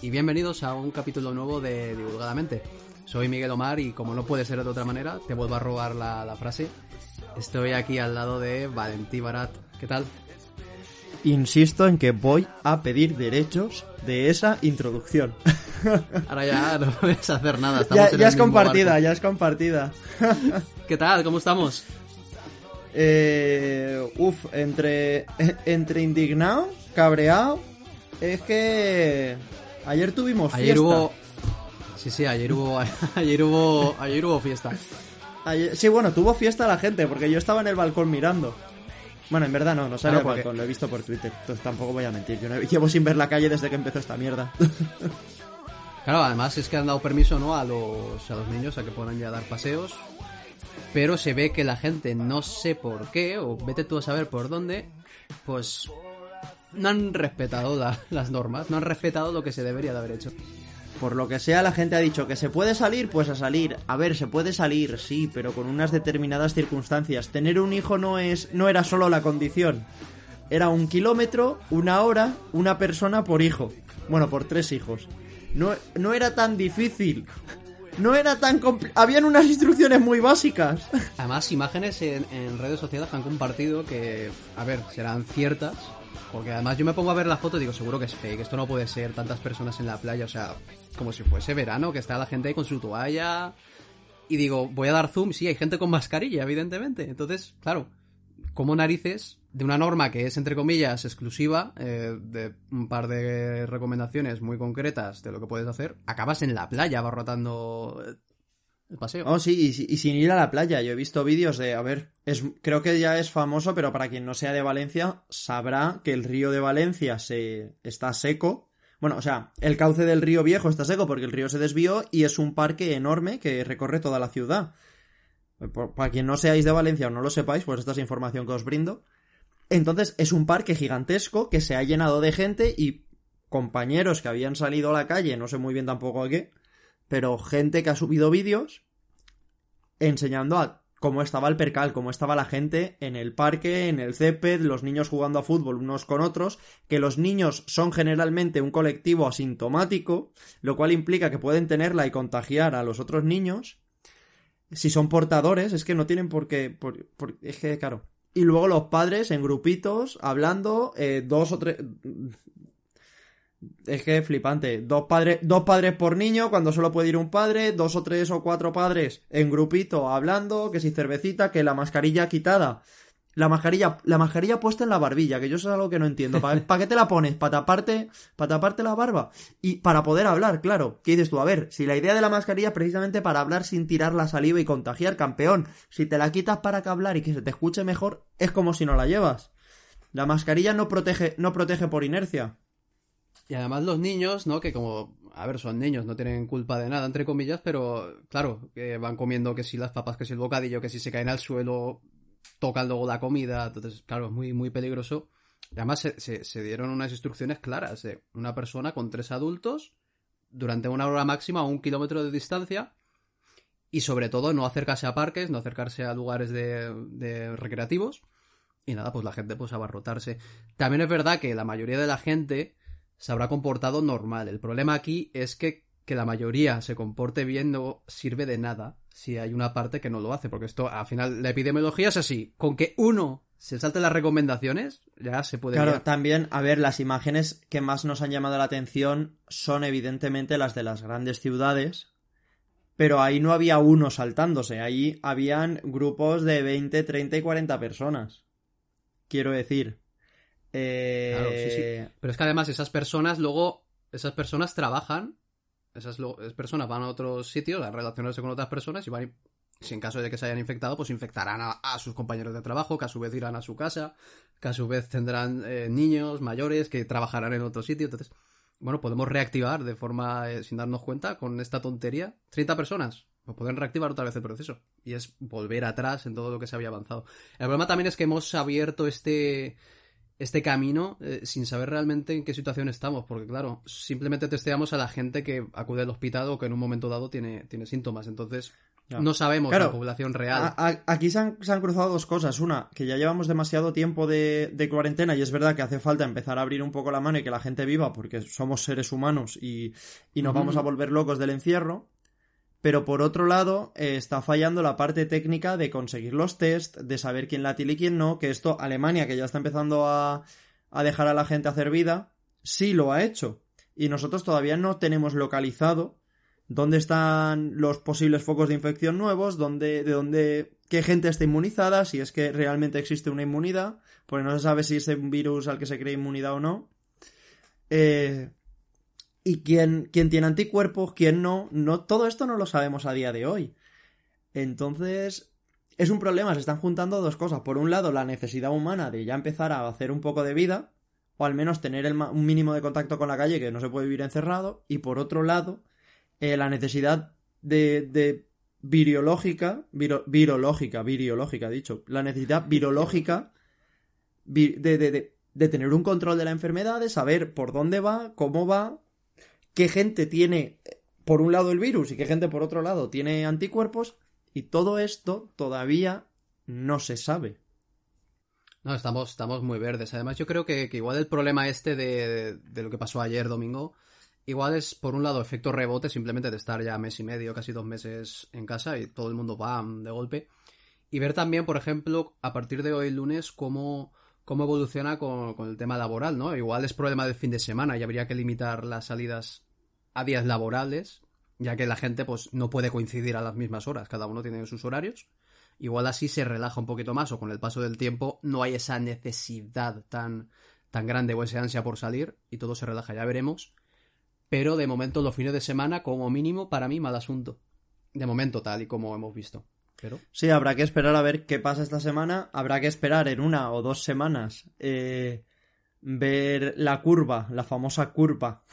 y bienvenidos a un capítulo nuevo de Divulgadamente. Soy Miguel Omar y como no puede ser de otra manera, te vuelvo a robar la, la frase. Estoy aquí al lado de Valentí Barat. ¿Qué tal? Insisto en que voy a pedir derechos de esa introducción. Ahora ya no puedes hacer nada. ya, ya es compartida, barco. ya es compartida. ¿Qué tal? ¿Cómo estamos? Eh, uf, entre, entre indignado, cabreado, es que ayer tuvimos fiesta. Ayer hubo... Sí, sí, ayer hubo... Ayer hubo... Ayer hubo fiesta. Ayer- sí, bueno, tuvo fiesta la gente, porque yo estaba en el balcón mirando. Bueno, en verdad no, no sale Claro, porque- balcón, lo he visto por Twitter. Entonces tampoco voy a mentir. Yo no- llevo sin ver la calle desde que empezó esta mierda. Claro, además es que han dado permiso ¿no? a, los, a los niños a que puedan ya dar paseos. Pero se ve que la gente, no sé por qué, o vete tú a saber por dónde, pues no han respetado la- las normas, no han respetado lo que se debería de haber hecho. Por lo que sea, la gente ha dicho que se puede salir, pues a salir. A ver, se puede salir, sí, pero con unas determinadas circunstancias. Tener un hijo no es, no era solo la condición. Era un kilómetro, una hora, una persona por hijo. Bueno, por tres hijos. No, no era tan difícil. No era tan compli- Habían unas instrucciones muy básicas. Además, imágenes en, en redes sociales que han compartido que, a ver, serán ciertas. Porque además yo me pongo a ver la foto y digo, seguro que es fake, esto no puede ser, tantas personas en la playa, o sea, como si fuese verano, que está la gente ahí con su toalla. Y digo, voy a dar zoom, sí, hay gente con mascarilla, evidentemente. Entonces, claro, como narices de una norma que es, entre comillas, exclusiva, eh, de un par de recomendaciones muy concretas de lo que puedes hacer, acabas en la playa abarrotando eh, el paseo. Oh, sí, y, si- y sin ir a la playa. Yo he visto vídeos de, a ver, es, creo que ya es famoso, pero para quien no sea de Valencia, sabrá que el río de Valencia se está seco. Bueno, o sea, el cauce del río viejo está seco porque el río se desvió y es un parque enorme que recorre toda la ciudad. Para quien no seáis de Valencia o no lo sepáis, pues esta es información que os brindo. Entonces, es un parque gigantesco que se ha llenado de gente y compañeros que habían salido a la calle, no sé muy bien tampoco a qué, pero gente que ha subido vídeos enseñando a cómo estaba el percal, cómo estaba la gente en el parque, en el césped, los niños jugando a fútbol unos con otros, que los niños son generalmente un colectivo asintomático, lo cual implica que pueden tenerla y contagiar a los otros niños. Si son portadores, es que no tienen por qué. es que, claro. Y luego los padres en grupitos, hablando, eh, dos o tres. Es que flipante. Dos padres, dos padres por niño, cuando solo puede ir un padre, dos o tres o cuatro padres en grupito hablando, que si cervecita, que la mascarilla quitada. La mascarilla, la mascarilla puesta en la barbilla, que yo eso es algo que no entiendo. ¿Para, qué te la pones? ¿Para taparte, para taparte la barba? Y para poder hablar, claro. ¿Qué dices tú? A ver, si la idea de la mascarilla es precisamente para hablar sin tirar la saliva y contagiar, campeón. Si te la quitas para que hablar y que se te escuche mejor, es como si no la llevas. La mascarilla no protege, no protege por inercia. Y además los niños, ¿no? Que como, a ver, son niños, no tienen culpa de nada, entre comillas, pero claro, que van comiendo que si las papas, que si el bocadillo, que si se caen al suelo, tocan luego la comida, entonces, claro, es muy, muy peligroso. Y además se, se- dieron unas instrucciones claras de una persona con tres adultos durante una hora máxima a un kilómetro de distancia y sobre todo no acercarse a parques, no acercarse a lugares de, de recreativos y nada, pues la gente pues abarrotarse. También es verdad que la mayoría de la gente se habrá comportado normal. El problema aquí es que que la mayoría se comporte bien no sirve de nada si hay una parte que no lo hace, porque esto al final la epidemiología es así, con que uno se salte las recomendaciones ya se puede Claro, liar. también, a ver, las imágenes que más nos han llamado la atención son evidentemente las de las grandes ciudades, pero ahí no había uno saltándose, ahí habían grupos de 20, 30 y 40 personas. Quiero decir. Eh... Claro, sí, sí. Pero es que además esas personas luego, esas personas trabajan, esas, esas personas van a otros sitios a relacionarse con otras personas y van, si en caso de que se hayan infectado, pues infectarán a, a sus compañeros de trabajo, que a su vez irán a su casa, que a su vez tendrán eh, niños mayores que trabajarán en otro sitio. Entonces, bueno, podemos reactivar de forma eh, sin darnos cuenta con esta tontería 30 personas. Pues pueden reactivar otra vez el proceso. Y es volver atrás en todo lo que se había avanzado. El problema también es que hemos abierto este, este camino eh, sin saber realmente en qué situación estamos, porque claro, simplemente testeamos a la gente que acude al hospital o que en un momento dado tiene, tiene síntomas. Entonces, No sabemos la población real. aquí se han, cruzado dos cosas. Una, que ya llevamos demasiado tiempo de, cuarentena y es verdad que hace falta empezar a abrir un poco la mano y que la gente viva porque somos seres humanos y, nos vamos a volver locos del encierro. Pero por otro lado, eh, está fallando la parte técnica de conseguir los test, de saber quién la y quién no, que esto Alemania, que ya está empezando a, a dejar a la gente hacer vida, sí lo ha hecho. Y nosotros todavía no tenemos localizado dónde están los posibles focos de infección nuevos, dónde, de dónde, qué gente está inmunizada, si es que realmente existe una inmunidad, porque no se sabe si es un virus al que se cree inmunidad o no. Eh, y quién, quién tiene anticuerpos, quién no, no, todo esto no lo sabemos a día de hoy. Entonces, es un problema, se están juntando dos cosas. Por un lado, la necesidad humana de ya empezar a hacer un poco de vida, o al menos tener un mínimo de contacto con la calle, que no se puede vivir encerrado, y por otro lado, eh, la necesidad de, de virológica, virológica, virológica, dicho, la necesidad virológica de, de, tener un control de la enfermedad, de saber por dónde va, cómo va, qué gente tiene por un lado el virus y qué gente por otro lado tiene anticuerpos, y todo esto todavía no se sabe. No, estamos, estamos muy verdes. Además, yo creo que, igual el problema este de, lo que pasó ayer domingo Igual es, por un lado, efecto rebote, simplemente de estar ya mes y medio, casi dos meses en casa y todo el mundo va de golpe. Y ver también, por ejemplo, a partir de hoy lunes, cómo, cómo evoluciona con, el tema laboral, ¿no? Igual es problema del fin de semana y habría que limitar las salidas a días laborales, ya que la gente pues no puede coincidir a las mismas horas, cada uno tiene sus horarios. Igual así se relaja un poquito más o con el paso del tiempo no hay esa necesidad tan, tan grande o esa ansia por salir y todo se relaja, ya veremos pero de momento los fines de semana, como mínimo, para mí mal asunto. De momento, tal y como hemos visto. Pero... Sí, habrá que esperar a ver qué pasa esta semana. Habrá que esperar en una o dos semanas eh, ver la curva, la famosa curva.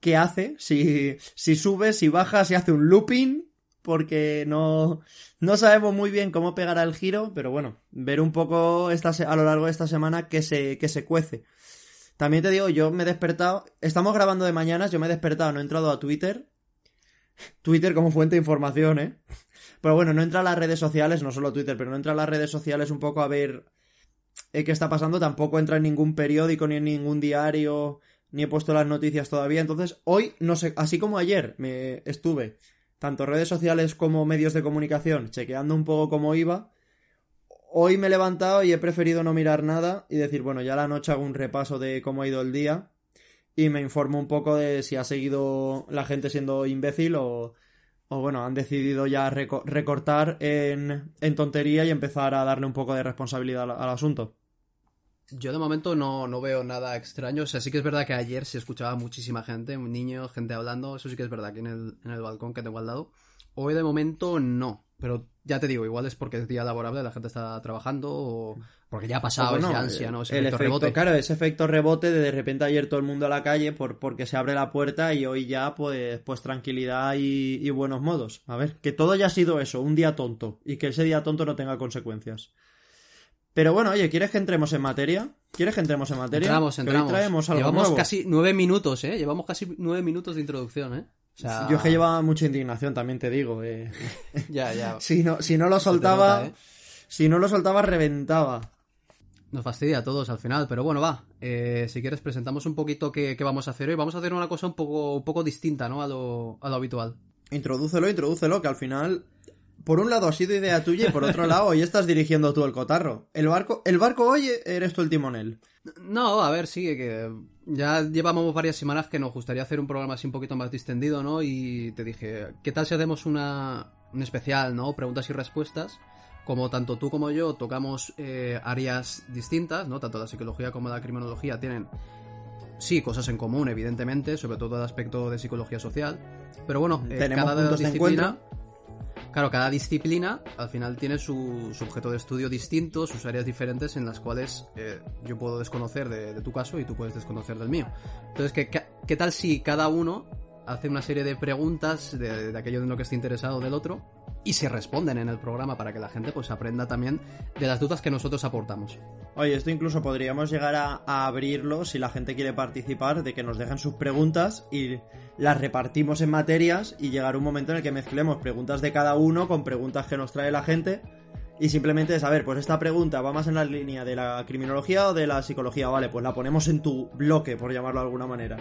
¿Qué hace? Si, si sube, si baja, si hace un looping. Porque no, no sabemos muy bien cómo pegará el giro. Pero bueno, ver un poco esta, a lo largo de esta semana que se, que se cuece. También te digo, yo me he despertado. Estamos grabando de mañanas, yo me he despertado, no he entrado a Twitter. Twitter como fuente de información, ¿eh? Pero bueno, no entra a las redes sociales, no solo Twitter, pero no entra a las redes sociales un poco a ver eh, qué está pasando. Tampoco entra en ningún periódico ni en ningún diario, ni he puesto las noticias todavía. Entonces, hoy, no sé, así como ayer me estuve, tanto redes sociales como medios de comunicación, chequeando un poco cómo iba hoy me he levantado y he preferido no mirar nada y decir, bueno, ya la noche hago un repaso de cómo ha ido el día y me informo un poco de si ha seguido la gente siendo imbécil o, o bueno, han decidido ya recortar en, en, tontería y empezar a darle un poco de responsabilidad al, asunto. Yo de momento no, no, veo nada extraño. O sea, sí que es verdad que ayer se escuchaba muchísima gente, niños, gente hablando. Eso sí que es verdad aquí en el, en el balcón que tengo al lado. Hoy de momento no. Pero ya te digo, igual es porque es día laborable, la gente está trabajando o porque ya ha pasado esa ansia, ¿no? Ese efecto, rebote. Claro, ese efecto rebote de de repente ayer todo el mundo a la calle por, porque se abre la puerta y hoy ya pues, pues tranquilidad y, y buenos modos. A ver, que todo ya ha sido eso, un día tonto y que ese día tonto no tenga consecuencias. Pero bueno, oye, ¿quieres que entremos en materia? ¿Quieres que entremos en materia? Entramos, entramos. traemos algo Llevamos casi nueve minutos, ¿eh? Llevamos casi nueve minutos de introducción, ¿eh? Yo es que llevaba mucha indignación, también te digo. Eh. ya, ya. si, no, si no lo soltaba, ¿eh? si no lo soltaba, reventaba. Nos fastidia a todos al final, pero bueno, va. Eh, si quieres, presentamos un poquito qué, vamos a hacer hoy. Vamos a hacer una cosa un poco, un poco distinta, ¿no? A lo, a lo habitual. Introdúcelo, introdúcelo, que al final por un lado ha sido idea tuya y por otro lado hoy estás dirigiendo tú el cotarro. El barco, el barco hoy eres tú el timonel. No, a ver, sí, que ya llevamos varias semanas que nos gustaría hacer un programa así un poquito más distendido, ¿no? Y te dije, ¿qué tal si hacemos una, un especial, ¿no? Preguntas y respuestas. Como tanto tú como yo tocamos eh, áreas distintas, ¿no? Tanto la psicología como la criminología tienen, sí, cosas en común, evidentemente, sobre todo el aspecto de psicología social. Pero bueno, eh, cada disciplina... Claro, cada disciplina al final tiene su, objeto de estudio distinto, sus áreas diferentes en las cuales eh, yo puedo desconocer de, tu caso y tú puedes desconocer del mío. Entonces, ¿qué, qué, tal si cada uno hace una serie de preguntas de, aquello de lo que esté interesado del otro y se responden en el programa para que la gente pues aprenda también de las dudas que nosotros aportamos. Oye, esto incluso podríamos llegar a, abrirlo si la gente quiere participar, de que nos dejen sus preguntas y las repartimos en materias y llegar un momento en el que mezclemos preguntas de cada uno con preguntas que nos trae la gente y simplemente es, a ver, pues esta pregunta va más en la línea de la criminología o de la psicología, vale, pues la ponemos en tu bloque, por llamarlo de alguna manera.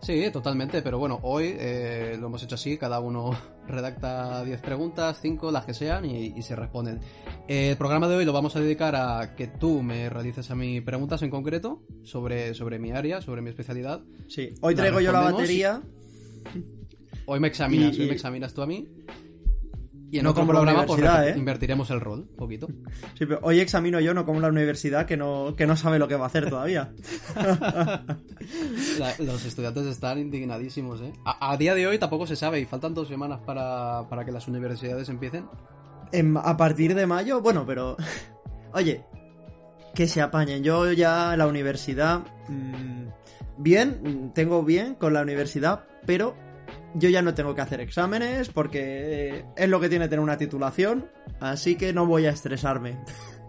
Sí, totalmente, pero bueno, hoy eh, lo hemos hecho así, cada uno redacta 10 preguntas, 5, las que sean, y, se responden. el programa de hoy lo vamos a dedicar a que tú me realices a mí preguntas en concreto sobre, sobre mi área, sobre mi especialidad. Sí, hoy traigo yo la batería. Hoy me examinas, hoy me examinas tú a mí. Y en no otro como programa, la pues, universidad, ¿eh? invertiremos el rol, un poquito. Sí, pero hoy examino yo, no como la universidad, que no, que no sabe lo que va a hacer todavía. los estudiantes están indignadísimos, ¿eh? A, día de hoy tampoco se sabe, y faltan dos semanas para, para que las universidades empiecen. a partir de mayo, bueno, pero... Oye, que se apañen. Yo ya la universidad... Mmm, bien, tengo bien con la universidad, pero yo ya no tengo que hacer exámenes porque es lo que tiene tener una titulación, así que no voy a estresarme.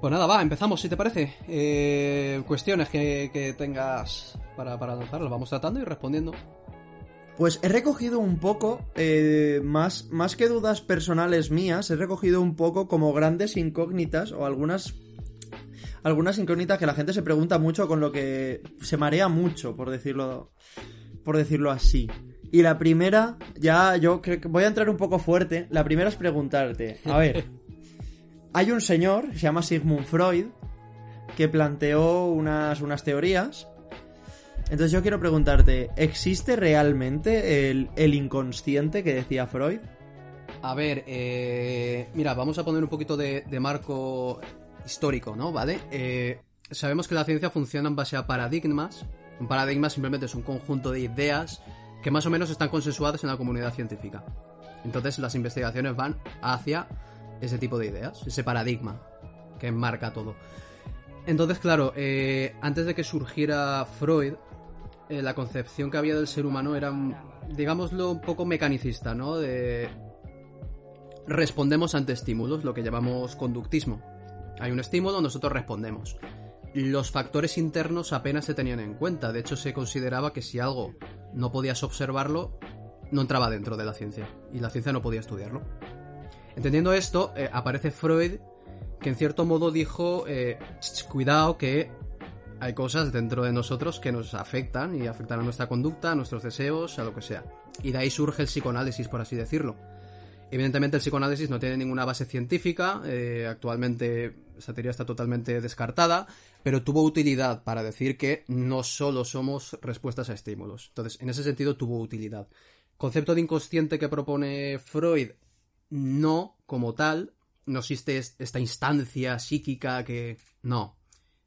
Pues nada, va, empezamos, si te parece. Eh, cuestiones que, tengas para, para lanzar, las vamos tratando y respondiendo. Pues he recogido un poco, eh, más, más que dudas personales mías, he recogido un poco como grandes incógnitas o algunas algunas incógnitas que la gente se pregunta mucho con lo que se marea mucho, por decirlo por decirlo así. Y la primera, ya yo creo que voy a entrar un poco fuerte. La primera es preguntarte, a ver, hay un señor, se llama Sigmund Freud, que planteó unas, unas teorías. Entonces yo quiero preguntarte, ¿existe realmente el, inconsciente que decía Freud? A ver, eh, mira, vamos a poner un poquito de, marco histórico, ¿no? ¿Vale? Eh, sabemos que la ciencia funciona en base a paradigmas. Un paradigma simplemente es un conjunto de ideas que más o menos están consensuadas en la comunidad científica. Entonces las investigaciones van hacia ese tipo de ideas, ese paradigma que enmarca todo. Entonces, claro, eh, antes de que surgiera Freud, eh, la concepción que había del ser humano era, digámoslo, un poco mecanicista, ¿no? De... Respondemos ante estímulos, lo que llamamos conductismo. Hay un estímulo, nosotros respondemos. Los factores internos apenas se tenían en cuenta, de hecho se consideraba que si algo no podías observarlo, no entraba dentro de la ciencia. Y la ciencia no podía estudiarlo. Entendiendo esto, eh, aparece Freud, que en cierto modo dijo, eh, cuidado que hay cosas dentro de nosotros que nos afectan y afectan a nuestra conducta, a nuestros deseos, a lo que sea. Y de ahí surge el psicoanálisis, por así decirlo. Evidentemente el psicoanálisis no tiene ninguna base científica, eh, actualmente esa teoría está totalmente descartada, pero tuvo utilidad para decir que no solo somos respuestas a estímulos. Entonces, en ese sentido tuvo utilidad. Concepto de inconsciente que propone Freud, no como tal, no existe esta instancia psíquica que... No.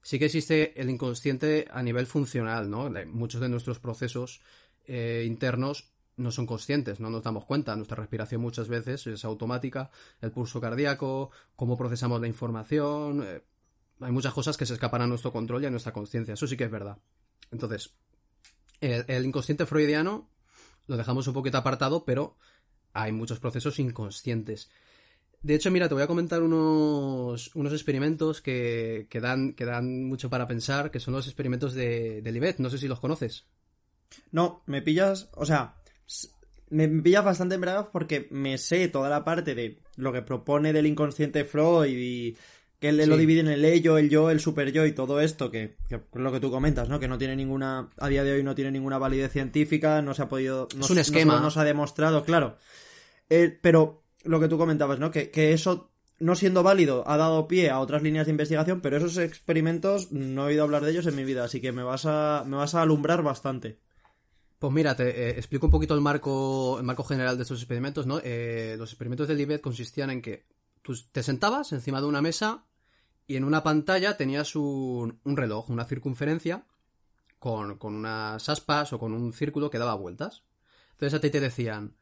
Sí que existe el inconsciente a nivel funcional, ¿no? Muchos de nuestros procesos eh, internos no son conscientes, no nos damos cuenta. Nuestra respiración muchas veces es automática, el pulso cardíaco, cómo procesamos la información. Eh, hay muchas cosas que se escapan a nuestro control y a nuestra conciencia. Eso sí que es verdad. Entonces, el, inconsciente freudiano lo dejamos un poquito apartado, pero hay muchos procesos inconscientes. De hecho, mira, te voy a comentar unos, unos experimentos que, que, dan, que dan mucho para pensar, que son los experimentos de, de Libet. No sé si los conoces. No, me pillas, o sea, me pilla bastante en porque me sé toda la parte de lo que propone del inconsciente Freud y que él lo divide en el ello, el yo, el super yo y todo esto, que, es lo que tú comentas, ¿no? Que no tiene ninguna, a día de hoy no tiene ninguna validez científica, no se ha podido... es un esquema. No, se ha demostrado, claro. Eh, pero lo que tú comentabas, ¿no? Que, que eso, no siendo válido, ha dado pie a otras líneas de investigación, pero esos experimentos no he oído hablar de ellos en mi vida, así que me vas a, me vas a alumbrar bastante. Pues mira, te eh, explico un poquito el marco, el marco general de estos experimentos, ¿no? Eh, los experimentos de Libet consistían en que tú te sentabas encima de una mesa y en una pantalla tenías un, reloj, una circunferencia, con, unas aspas o con un círculo que daba vueltas. Entonces a ti te decían,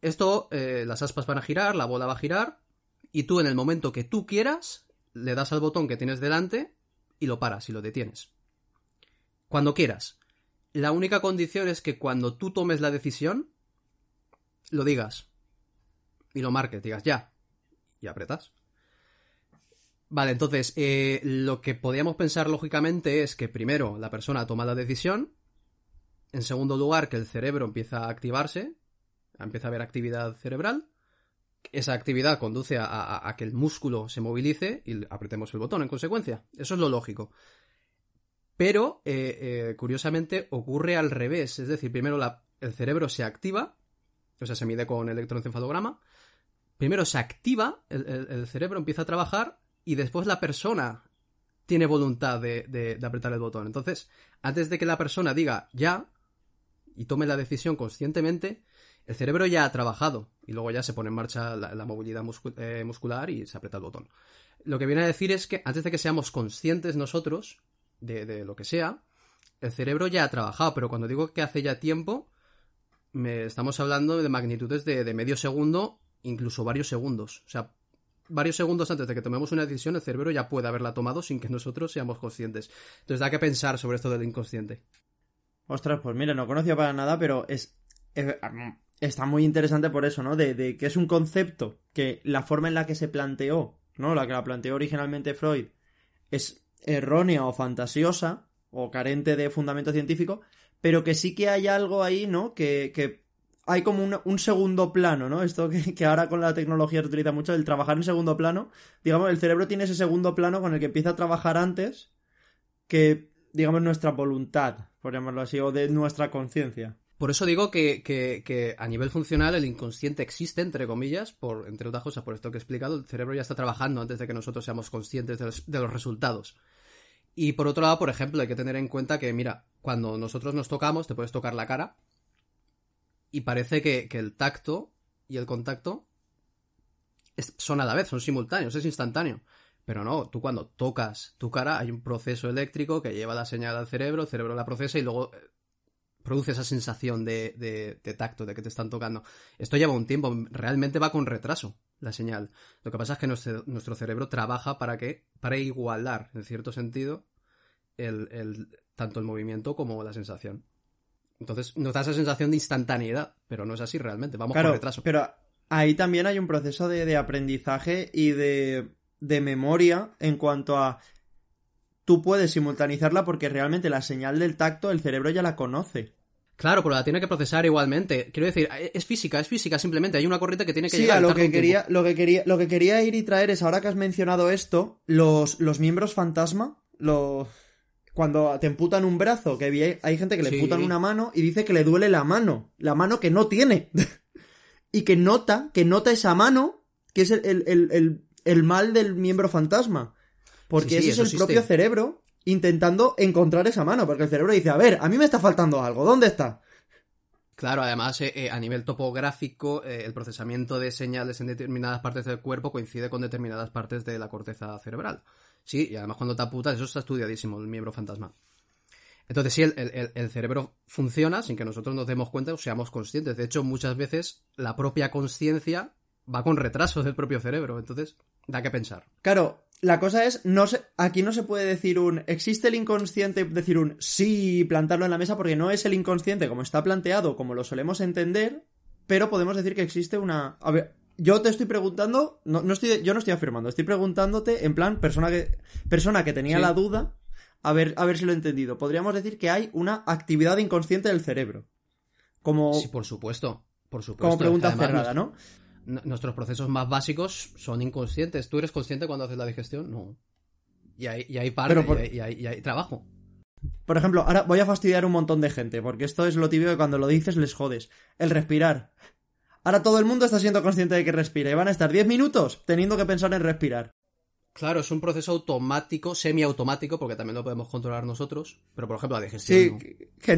esto, eh, las aspas van a girar, la bola va a girar, y tú en el momento que tú quieras, le das al botón que tienes delante y lo paras y lo detienes. Cuando quieras. La única condición es que cuando tú tomes la decisión, lo digas. y lo marques, digas ya, y apretas. Vale, entonces, eh, lo que podríamos pensar lógicamente es que primero la persona toma la decisión, en segundo lugar que el cerebro empieza a activarse, empieza a haber actividad cerebral, esa actividad conduce a, que el músculo se movilice y apretemos el botón en consecuencia. Eso es lo lógico. Pero, eh, eh, curiosamente, ocurre al revés. Es decir, primero el cerebro se activa, o sea, se mide con electroencefalograma. Primero se activa, el, cerebro empieza a trabajar y después la persona tiene voluntad de, apretar el botón. Entonces, antes de que la persona diga ya y tome la decisión conscientemente, el cerebro ya ha trabajado y luego ya se pone en marcha la, movilidad eh, muscular y se aprieta el botón. Lo que viene a decir es que antes de que seamos conscientes nosotros de, lo que sea, el cerebro ya ha trabajado, pero cuando digo que hace ya tiempo, me estamos hablando de magnitudes de, de medio segundo, incluso varios segundos. O sea, varios segundos antes de que tomemos una decisión, el cerebro ya puede haberla tomado sin que nosotros seamos conscientes. Entonces da que pensar sobre esto del inconsciente. Ostras, pues mira, no conocía para nada, pero es está muy interesante por eso, ¿no? De, que es un concepto que la forma en la que se planteó, ¿no? La que la planteó originalmente Freud es errónea o fantasiosa o carente de fundamento científico, pero que sí que hay algo ahí, ¿no? Que, que hay como un, segundo plano, ¿no? Esto que, que, ahora con la tecnología se utiliza mucho, el trabajar en segundo plano. Digamos, el cerebro tiene ese segundo plano con el que empieza a trabajar antes que, digamos, nuestra voluntad, por llamarlo así, o de nuestra conciencia. Por eso digo que, a nivel funcional el inconsciente existe, entre comillas, por, entre otras cosas, por esto que he explicado, el cerebro ya está trabajando antes de que nosotros seamos conscientes de los, resultados. Y por otro lado, por ejemplo, hay que tener en cuenta que, mira, cuando nosotros nos tocamos, te puedes tocar la cara y parece que, el tacto y el contacto son a la vez, son simultáneos, es instantáneo. Pero no, tú cuando tocas tu cara hay un proceso eléctrico que lleva la señal al cerebro, el cerebro la procesa y luego eh, produce esa sensación de, tacto, de que te están tocando. Esto lleva un tiempo, realmente va con retraso la señal. Lo que pasa es que nuestro, cerebro trabaja para que, para igualar, en cierto sentido, el, tanto el movimiento como la sensación. Entonces nos da esa sensación de instantaneidad, pero no es así realmente, vamos con retraso. Pero ahí también hay un proceso de, aprendizaje y de, de memoria en cuanto a tú puedes simultanizarla porque realmente la señal del tacto el cerebro ya la conoce. Claro, pero la tiene que procesar igualmente. Quiero decir, es física, es física simplemente. Hay una corriente que tiene que sí, llegar. lo que quería, lo que quería, lo que quería ir y traer es ahora que has mencionado esto, los, los miembros fantasma, los cuando te emputan un brazo, que hay, gente que le emputan una mano y dice que le duele la mano, la mano que no tiene. y que nota, que nota esa mano, que es el, el mal del miembro fantasma. Porque ese es el propio cerebro intentando encontrar esa mano, porque el cerebro dice, a ver, a mí me está faltando algo, ¿dónde está? Claro, además, eh, eh, a nivel topográfico, eh, el procesamiento de señales en determinadas partes del cuerpo coincide con determinadas partes de la corteza cerebral. Sí, y además cuando te aputas, eso está estudiadísimo, el miembro fantasma. Entonces, sí, el, el, cerebro funciona sin que nosotros nos demos cuenta o seamos conscientes. De hecho, muchas veces la propia conciencia va con retraso del propio cerebro. Entonces, da que pensar. Claro, la cosa es, no se, aquí no se puede decir un existe el inconsciente, decir un sí, plantarlo en la mesa, porque no es el inconsciente como está planteado, como lo solemos entender, pero podemos decir que existe una. A ver, yo te estoy preguntando, no, no estoy, yo no estoy afirmando, estoy preguntándote en plan persona que, persona que tenía la duda, a ver, a ver si lo he entendido. Podríamos decir que hay una actividad inconsciente del cerebro. Como. Sí, por supuesto. Por supuesto. Como pregunta cerrada, ¿no? Nuestros procesos más básicos son inconscientes. ¿Tú eres consciente cuando haces la digestión? No. Y hay, y hay parte, y, hay, trabajo. Por ejemplo, ahora voy a fastidiar un montón de gente, porque esto es lo típico que cuando lo dices les jodes. El respirar. Ahora todo el mundo está siendo consciente de que respira y van a estar 10 minutos teniendo que pensar en respirar. Claro, es un proceso automático, semiautomático, porque también lo podemos controlar nosotros. Pero, por ejemplo, la digestión. Sí,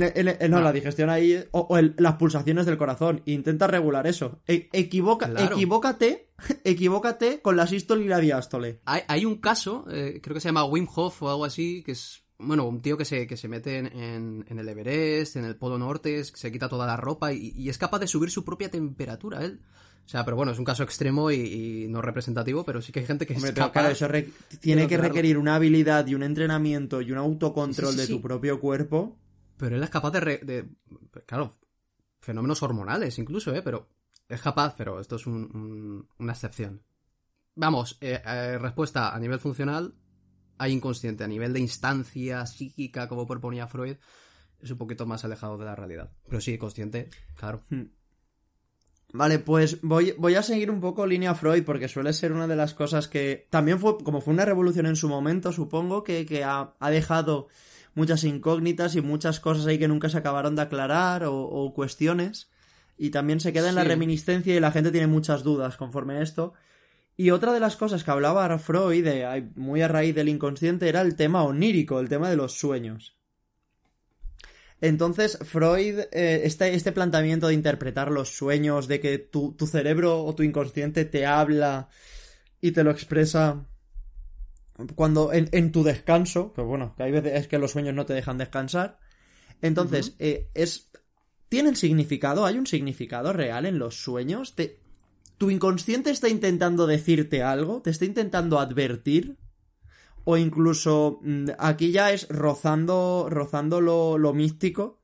no, la digestión ahí. O, las pulsaciones del corazón. Intenta regular eso. E, equivoca, Equivócate, equivócate con la sístole y la diástole. Hay, un caso, eh, creo que se llama Wim Hof o algo así, que es. Bueno, un tío que se, que se mete en, el Everest, en el Polo Norte, se quita toda la ropa y, y es capaz de subir su propia temperatura, él. O sea, pero bueno, es un caso extremo y, no representativo, pero sí que hay gente que es capaz eso tiene que requerir una habilidad y un entrenamiento y un autocontrol de tu propio cuerpo. Pero él es capaz de, Claro, fenómenos hormonales incluso, ¿eh? Pero es capaz, pero esto es una excepción. Vamos, eh, eh, respuesta a nivel funcional, hay inconsciente. A nivel de instancia psíquica, como proponía Freud, es un poquito más alejado de la realidad. Pero sí, consciente, claro. Hmm. Vale, pues voy, voy a seguir un poco línea Freud, porque suele ser una de las cosas que también fue, como fue una revolución en su momento, supongo, que, que ha, dejado muchas incógnitas y muchas cosas ahí que nunca se acabaron de aclarar o, cuestiones. Y también se queda en la reminiscencia y la gente tiene muchas dudas conforme a esto. Y otra de las cosas que hablaba Freud, muy a raíz del inconsciente, era el tema onírico, el tema de los sueños. Entonces, Freud, eh, este, este, planteamiento de interpretar los sueños, de que tu, cerebro o tu inconsciente te habla y te lo expresa cuando en, tu descanso, que bueno, que hay veces que los sueños no te dejan descansar. Entonces, eh, es. ¿Tienen significado? ¿Hay un significado real en los sueños? ¿Tu inconsciente está intentando decirte algo? ¿Te está intentando advertir? O incluso mm, aquí ya es rozando, rozando lo, místico.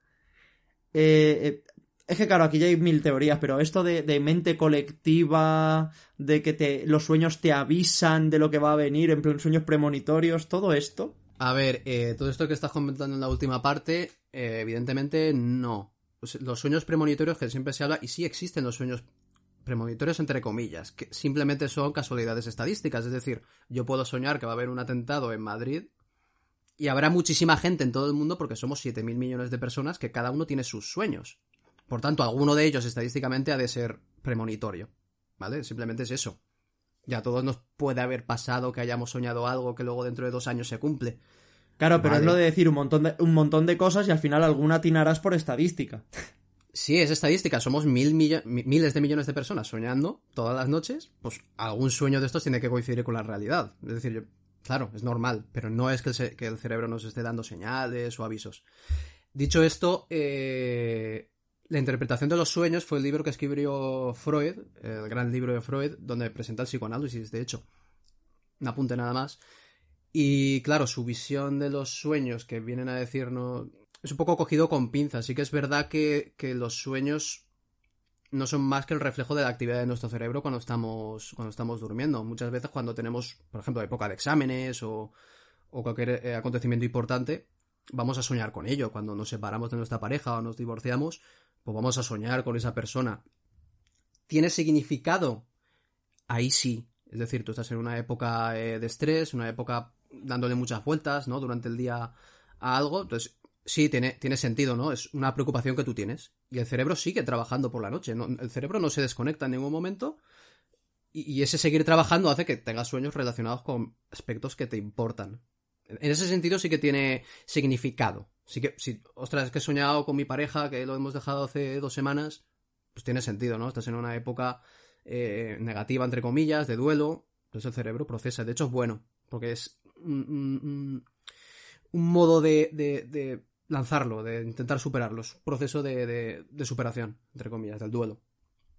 Eh, eh, es que claro, aquí ya hay mil teorías, pero esto de, mente colectiva, de que te, los sueños te avisan de lo que va a venir, en sueños premonitorios, todo esto. A ver, eh, todo esto que estás comentando en la última parte, evidentemente no. Los sueños premonitorios que siempre se habla, y sí existen los sueños premonitorios entre comillas, que simplemente son casualidades estadísticas. Es decir, yo puedo soñar que va a haber un atentado en Madrid y habrá muchísima gente en todo el mundo porque somos 7.000 millones de personas que cada uno tiene sus sueños. Por tanto, alguno de ellos estadísticamente ha de ser premonitorio. ¿Vale? Simplemente es eso. Ya a todos nos puede haber pasado que hayamos soñado algo que luego dentro de dos años se cumple. Claro, pero es lo de decir un montón de, un montón de cosas y al final alguna atinarás por estadística. si es estadística, somos mil miles de millones de personas soñando todas las noches, pues algún sueño de estos tiene que coincidir con la realidad. Es decir, claro, es normal, pero no es que el, cerebro nos esté dando señales o avisos. Dicho esto, eh, la interpretación de los sueños fue el libro que escribió Freud, el gran libro de Freud, donde presenta el psicoanálisis, de hecho. Un apunte nada más. Y claro, su visión de los sueños que vienen a decirnos es un poco cogido con pinzas. Sí que es verdad que, los sueños no son más que el reflejo de la actividad de nuestro cerebro cuando estamos, cuando estamos durmiendo. Muchas veces cuando tenemos, por ejemplo, época de exámenes o, cualquier eh, acontecimiento importante, vamos a soñar con ello. Cuando nos separamos de nuestra pareja o nos divorciamos, pues vamos a soñar con esa persona. ¿Tiene significado? Ahí sí. Es decir, tú estás en una época eh, de estrés, una época dándole muchas vueltas, ¿no? Durante el día a algo. Entonces, Sí, tiene, tiene sentido, ¿no? Es una preocupación que tú tienes. Y el cerebro sigue trabajando por la noche. ¿no? El cerebro no se desconecta en ningún momento. Y, ese seguir trabajando hace que tengas sueños relacionados con aspectos que te importan. En ese sentido sí que tiene significado. Sí que, si, ostras, que he soñado con mi pareja, que lo hemos dejado hace dos semanas, pues tiene sentido, ¿no? Estás en una época eh, negativa, entre comillas, de duelo. Entonces el cerebro procesa. De hecho, es bueno, porque es un, modo de, lanzarlo, de intentar superarlos. Proceso de, de, superación, entre comillas, del duelo.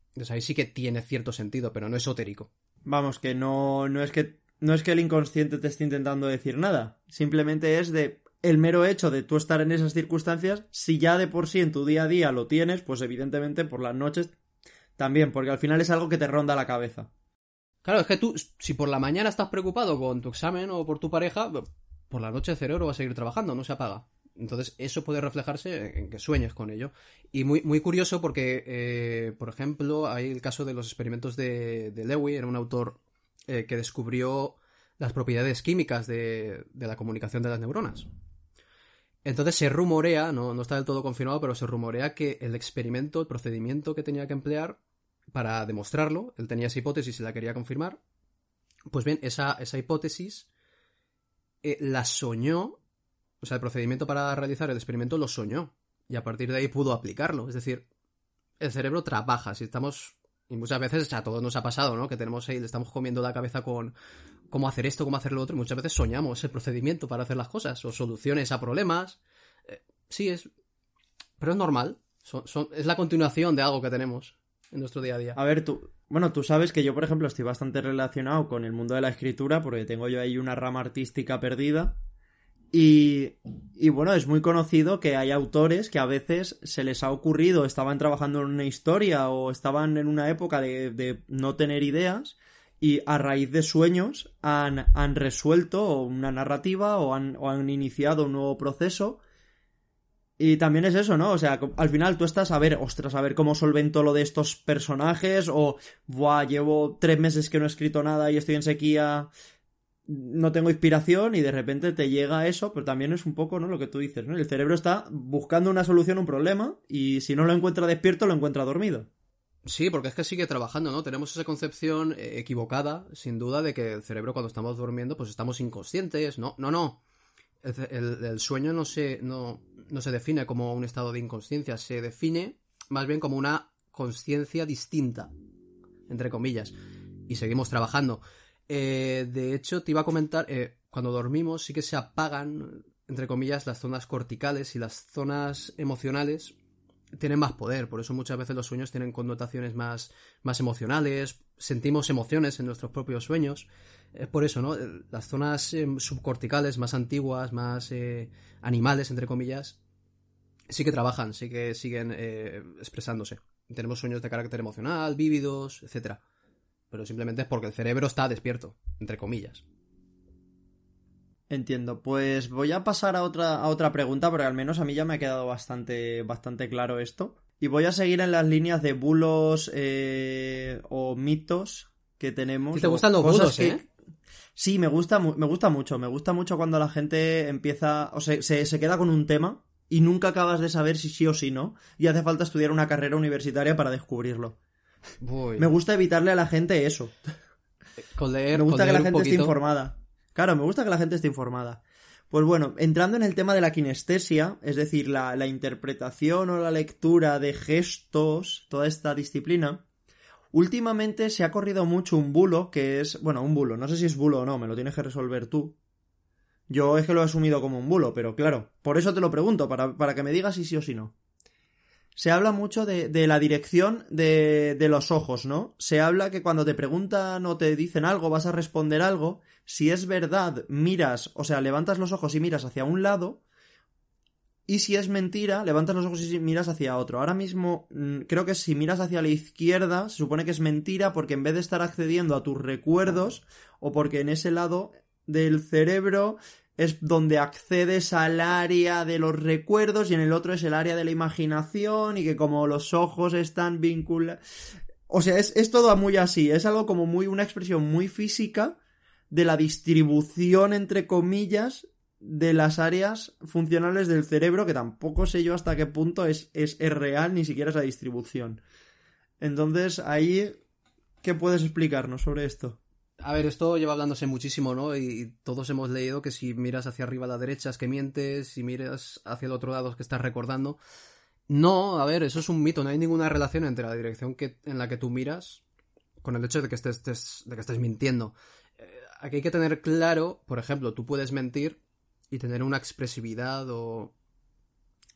Entonces ahí sí que tiene cierto sentido, pero no esotérico. Vamos, que no, no es que no es que el inconsciente te esté intentando decir nada. Simplemente es de el mero hecho de tú estar en esas circunstancias, si ya de por sí en tu día a día lo tienes, pues evidentemente por las noches también, porque al final es algo que te ronda la cabeza. Claro, es que tú, si por la mañana estás preocupado con tu examen o por tu pareja, por la noche el cerebro va a seguir trabajando, no se apaga. Entonces, eso puede reflejarse en que sueñes con ello. Y muy, muy curioso porque, eh, por ejemplo, hay el caso de los experimentos de, de Lewy, era un autor eh, que descubrió las propiedades químicas de, la comunicación de las neuronas. Entonces se rumorea, no, no está del todo confirmado, pero se rumorea que el experimento, el procedimiento que tenía que emplear para demostrarlo, él tenía esa hipótesis y la quería confirmar, pues bien, esa, esa hipótesis eh, la soñó o sea, el procedimiento para realizar el experimento lo soñó y a partir de ahí pudo aplicarlo. Es decir, el cerebro trabaja. Si estamos. Y muchas veces a todos nos ha pasado, ¿no? Que tenemos ahí, le estamos comiendo la cabeza con cómo hacer esto, cómo hacer lo otro. Y muchas veces soñamos el procedimiento para hacer las cosas o soluciones a problemas. Eh, sí, es. Pero es normal. es la continuación de algo que tenemos en nuestro día a día. A ver, tú. Bueno, tú sabes que yo, por ejemplo, estoy bastante relacionado con el mundo de la escritura porque tengo yo ahí una rama artística perdida Y, y, bueno, es muy conocido que hay autores que a veces se les ha ocurrido, estaban trabajando en una historia o estaban en una época de, de no tener ideas y a raíz de sueños han, han resuelto una narrativa o han, o han iniciado un nuevo proceso y también es eso, ¿no? O sea, al final tú estás a ver, ostras, a ver cómo solvento lo de estos personajes, o, buah, llevo tres meses que no he escrito nada y estoy en sequía, no tengo inspiración y de repente te llega eso, pero también es un poco, ¿no? Lo que tú dices, ¿no? El cerebro está buscando una solución a un problema y si no lo encuentra despierto, lo encuentra dormido. Sí, porque es que sigue trabajando, ¿no? Tenemos esa concepción eh, equivocada, sin duda, de que el cerebro cuando estamos durmiendo, pues estamos inconscientes. No, no, no. El, sueño no se, no, no se define como un estado de inconsciencia, se define más bien como una conciencia distinta, entre comillas. Y seguimos trabajando. Eh, de hecho, te iba a comentar, eh, cuando dormimos sí que se apagan, entre comillas, las zonas corticales y las zonas emocionales tienen más poder. Por eso muchas veces los sueños tienen connotaciones más, más emocionales, sentimos emociones en nuestros propios sueños. Es por eso, ¿no? Las zonas em, subcorticales más antiguas, más eh, animales, entre comillas, sí que trabajan, sí que siguen eh, expresándose. Tenemos sueños de carácter emocional, vívidos, etc. Pero simplemente es porque el cerebro está despierto, entre comillas. Entiendo. Pues voy a pasar a otra, a otra pregunta, porque al menos a mí ya me ha quedado bastante, bastante claro esto. Y voy a seguir en las líneas de bulos eh, o mitos que tenemos. te gustan los bulos, ¿eh? Sí, me gusta, me gusta mucho. Me gusta mucho cuando la gente empieza. O sea, se, se queda con un tema y nunca acabas de saber si sí o si no. Y hace falta estudiar una carrera universitaria para descubrirlo. Me gusta evitarle a la gente eso. me gusta que la gente esté informada. Claro, me gusta que la gente esté informada. Pues bueno, entrando en el tema de la kinestesia, es decir, la, la interpretación o la lectura de gestos, toda esta disciplina, últimamente se ha corrido mucho un bulo que es, bueno, un bulo, no sé si es bulo o no, me lo tienes que resolver tú. Yo es que lo he asumido como un bulo, pero claro, por eso te lo pregunto, para, para que me digas si sí o si no se habla mucho de, de la dirección de, de, los ojos, ¿no? Se habla que cuando te preguntan o te dicen algo, vas a responder algo, si es verdad, miras, o sea, levantas los ojos y miras hacia un lado, y si es mentira, levantas los ojos y miras hacia otro. Ahora mismo, mm, creo que si miras hacia la izquierda, se supone que es mentira porque en vez de estar accediendo a tus recuerdos, o porque en ese lado del cerebro es donde accedes al área de los recuerdos y en el otro es el área de la imaginación y que como los ojos están vinculados... O sea, es, es todo muy así, es algo como muy una expresión muy física de la distribución, entre comillas, de las áreas funcionales del cerebro, que tampoco sé yo hasta qué punto es, es, es real, ni siquiera esa distribución. Entonces, ahí, ¿qué puedes explicarnos sobre esto? A ver, esto lleva hablándose muchísimo, ¿no? Y todos hemos leído que si miras hacia arriba a la derecha es que mientes, si miras hacia el otro lado es que estás recordando. No, a ver, eso es un mito, no hay ninguna relación entre la dirección que, en la que tú miras con el hecho de que estés, de que mintiendo. Eh, aquí hay que tener claro, por ejemplo, tú puedes mentir y tener una expresividad o...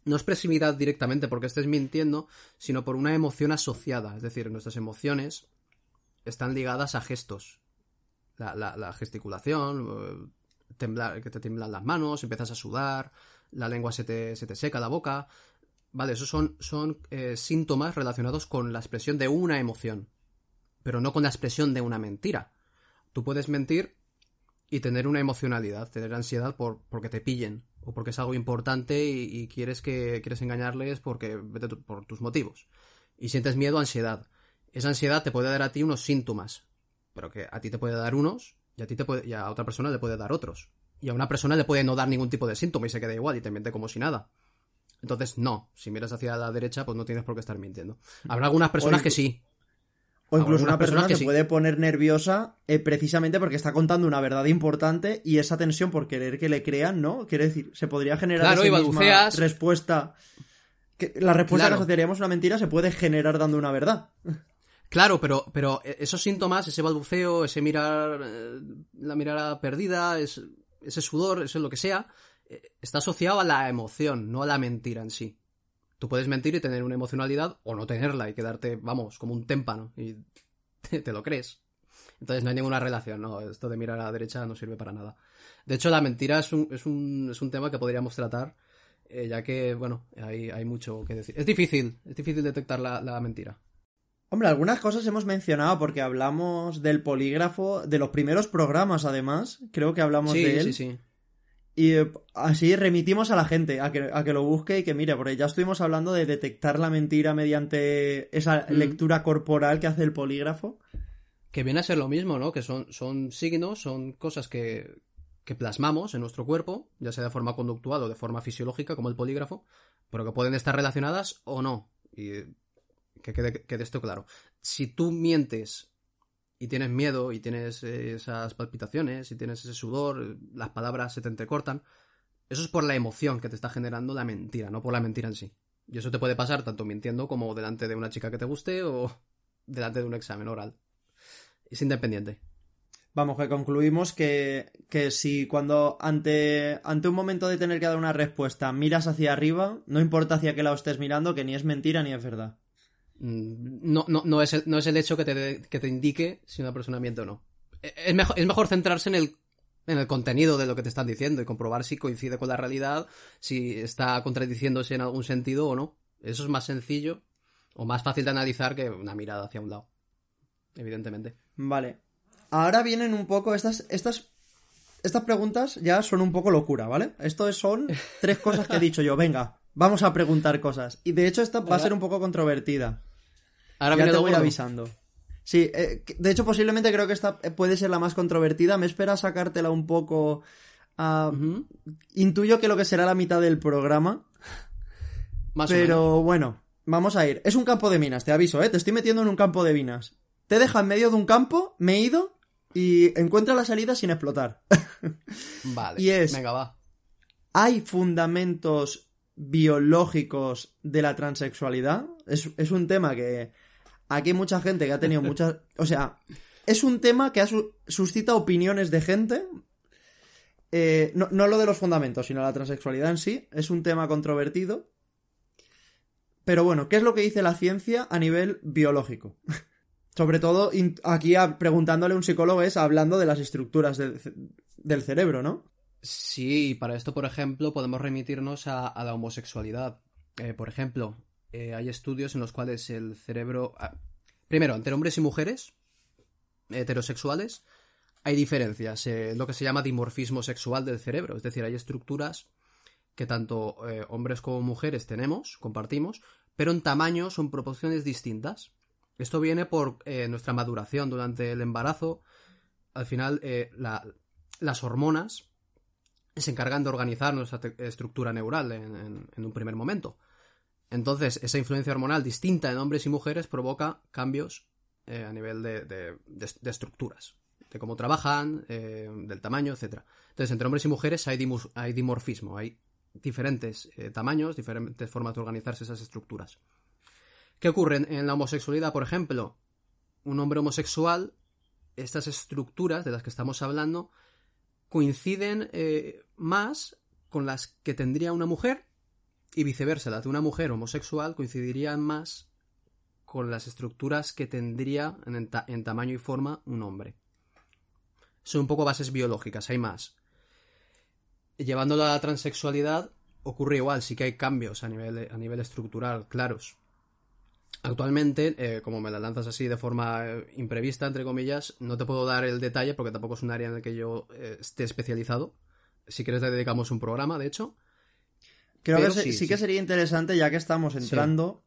No expresividad directamente porque estés mintiendo, sino por una emoción asociada. Es decir, nuestras emociones están ligadas a gestos la, gesticulación, eh, temblar, que te tiemblan las manos, empiezas a sudar, la lengua se te, se te seca la boca. Vale, esos son, son eh, síntomas relacionados con la expresión de una emoción, pero no con la expresión de una mentira. Tú puedes mentir y tener una emocionalidad, tener ansiedad por, porque te pillen, o porque es algo importante y, quieres que quieres engañarles porque por tus motivos. Y sientes miedo, ansiedad. Esa ansiedad te puede dar a ti unos síntomas, pero que a ti te puede dar unos y a ti te puede, y a otra persona le puede dar otros. Y a una persona le puede no dar ningún tipo de síntoma y se queda igual y te miente como si nada. Entonces, no, si miras hacia la derecha, pues no tienes por qué estar mintiendo. Habrá algunas personas que sí. O incluso una persona que se puede poner nerviosa eh, precisamente porque está contando una verdad importante y esa tensión por querer que le crean, ¿no? Quiere decir, se podría generar claro, esa misma respuesta. Que la respuesta que asociaríamos a una mentira se puede generar dando una verdad. Claro, pero, pero esos síntomas, ese balbuceo, ese mirar, eh, la mirada perdida, ese sudor, eso es lo que sea, eh, está asociado a la emoción, no a la mentira en sí. Tú puedes mentir y tener una emocionalidad o no tenerla y quedarte, vamos, como un témpano y te, lo crees. Entonces no hay ninguna relación, no, esto de mirar a la derecha no sirve para nada. De hecho, la mentira es un, es un, es un tema que podríamos tratar, eh, ya que, bueno, hay, hay mucho que decir. Es difícil, es difícil detectar la, la mentira. Hombre, algunas cosas hemos mencionado porque hablamos del polígrafo, de los primeros programas además, creo que hablamos Sí, de él. sí, sí. Y eh, así remitimos a la gente a que, a que lo busque y que mire, porque ya estuvimos hablando de detectar la mentira mediante esa Mm. lectura corporal que hace el polígrafo. Que viene a ser lo mismo, ¿no? Que son, son signos, son cosas que, que plasmamos en nuestro cuerpo, ya sea de forma conductual o de forma fisiológica, como el polígrafo, pero que pueden estar relacionadas o no. Y que quede, esto claro. Si tú mientes y tienes miedo y tienes eh, esas palpitaciones y tienes ese sudor, las palabras se te entrecortan, eso es por la emoción que te está generando la mentira, no por la mentira en sí. Y eso te puede pasar tanto mintiendo como delante de una chica que te guste o delante de un examen oral. Es independiente. Vamos, que concluimos que, que si cuando ante, ante un momento de tener que dar una respuesta miras hacia arriba, no importa hacia qué lado estés mirando, que ni es mentira ni es verdad. Mm, No, no, no, es, el, no es el hecho que te, que te indique si una persona miente o no. E- Es mejor, es mejor centrarse en el, en el contenido de lo que te están diciendo y comprobar si coincide con la realidad, si está contradiciéndose en algún sentido o no. Eso es más sencillo o más fácil de analizar que una mirada hacia un lado. Evidentemente. Vale. Ahora vienen un poco estas, estas, estas preguntas ya son un poco locura, ¿vale? Esto son tres cosas que he dicho yo. Venga, vamos a preguntar cosas. Y de hecho esta va a ser un poco controvertida. Ahora ya te voy avisando. Sí, eh, de hecho posiblemente creo que esta puede ser la más controvertida. Me espera sacártela un poco... Intuyo que lo que será la mitad del programa. Más o menos. Pero bueno, vamos a ir. Es un campo de minas, te aviso, ¿eh? Te estoy metiendo en un campo de minas. Te deja en medio de un campo, me he ido y encuentra la salida sin explotar. Vale. y es- Venga, va. ¿Hay fundamentos biológicos de la transexualidad? Es, es un tema que aquí hay mucha gente que ha tenido muchas... O sea, es un tema que ha su- suscita opiniones de gente. Eh, no, no lo de los fundamentos, sino la transexualidad en sí. Es un tema controvertido. Pero bueno, ¿qué es lo que dice la ciencia a nivel biológico? Sobre todo, aquí a- preguntándole a un psicólogo es hablando de las estructuras del, ce- del cerebro, ¿no? Sí, y para esto, por ejemplo, podemos remitirnos a, a la homosexualidad. Eh, por ejemplo, eh, hay estudios en los cuales el cerebro... ah, primero, entre hombres y mujeres heterosexuales hay diferencias, eh, lo que se llama dimorfismo sexual del cerebro, es decir, hay estructuras que tanto eh, hombres como mujeres tenemos, compartimos, pero en tamaños o en proporciones distintas. Esto viene por eh, nuestra maduración durante el embarazo. Al final, la- las hormonas se encargan de organizar nuestra estructura neural en- en un primer momento. Entonces, esa influencia hormonal distinta en hombres y mujeres provoca cambios eh, a nivel de, de- estructuras, de cómo trabajan, eh, del tamaño, etc. Entonces, entre hombres y mujeres hay, dimorfismo, hay diferentes eh, tamaños, diferentes formas de organizarse esas estructuras. ¿Qué ocurre en- la homosexualidad, por ejemplo? Un hombre homosexual, estas estructuras de las que estamos hablando, coinciden más con las que tendría una mujer y viceversa, las de una mujer homosexual coincidirían más con las estructuras que tendría en, ta- en tamaño y forma un hombre. Son un poco bases biológicas, hay más. Llevándolo a la transexualidad ocurre igual, sí que hay cambios a nivel, a nivel estructural, claros. Actualmente, eh, como me la lanzas así de forma eh, imprevista, entre comillas, no te puedo dar el detalle porque tampoco es un área en el que yo eh, esté especializado. Si quieres, le dedicamos un programa, de hecho. Creo Pero que sí, que sería interesante, ya que estamos entrando,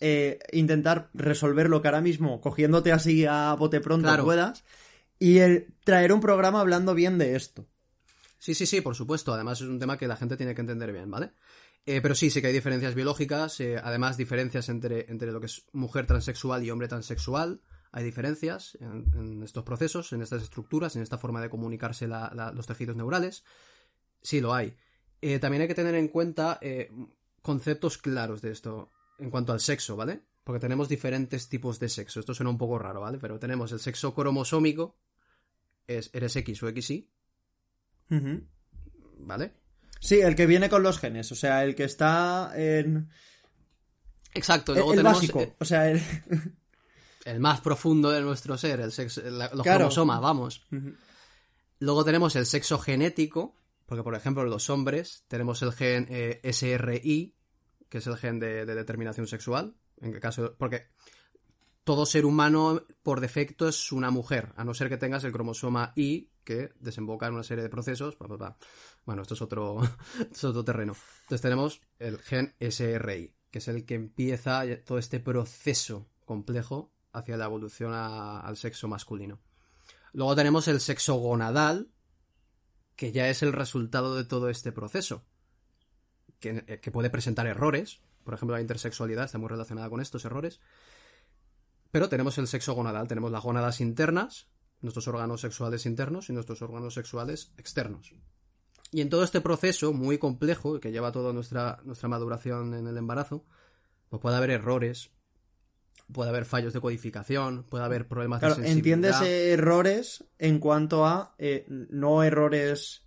eh, intentar resolver lo que ahora mismo, cogiéndote así a bote pronto Claro. puedas, y el- traer un programa hablando bien de esto. Sí, sí, sí, por supuesto. Además, es un tema que la gente tiene que entender bien, ¿vale? Eh, pero sí, sí que hay diferencias biológicas, eh, además diferencias entre, entre lo que es mujer transexual y hombre transexual. Hay diferencias en, en estos procesos, en estas estructuras, en esta forma de comunicarse la- la- los tejidos neurales. Sí, lo hay. Eh, también hay que tener en cuenta eh, conceptos claros de esto en cuanto al sexo, ¿vale? Porque tenemos diferentes tipos de sexo. Esto suena un poco raro, ¿vale? Pero tenemos el sexo cromosómico, es eres X o XY, Ujú. ¿vale? Sí, el que viene con los genes, o sea, el que está en... Exacto, El, luego el tenemos básico, eh, o sea, el... el más profundo de nuestro ser, el sexo, la- los Claro. cromosomas, vamos. Luego tenemos el sexo genético, porque por ejemplo los hombres tenemos el gen eh, SRI, que es el gen de, de determinación sexual, en el caso porque todo ser humano por defecto es una mujer, a no ser que tengas el cromosoma Y que desemboca en una serie de procesos. Bueno, esto es otro, terreno. Entonces tenemos el gen SRI, que es el que empieza todo este proceso complejo hacia la evolución al sexo masculino. Luego tenemos el sexo gonadal, que ya es el resultado de todo este proceso, que, eh, que puede presentar errores. Por ejemplo, la intersexualidad está muy relacionada con estos errores. Pero tenemos el sexo gonadal, tenemos las gónadas internas, nuestros órganos sexuales internos y nuestros órganos sexuales externos. Y en todo este proceso muy complejo, que lleva toda nuestra, nuestra maduración en el embarazo, pues puede haber errores, puede haber fallos de codificación, puede haber problemas Claro, de sensibilidad. entiendes errores en cuanto a eh, no errores.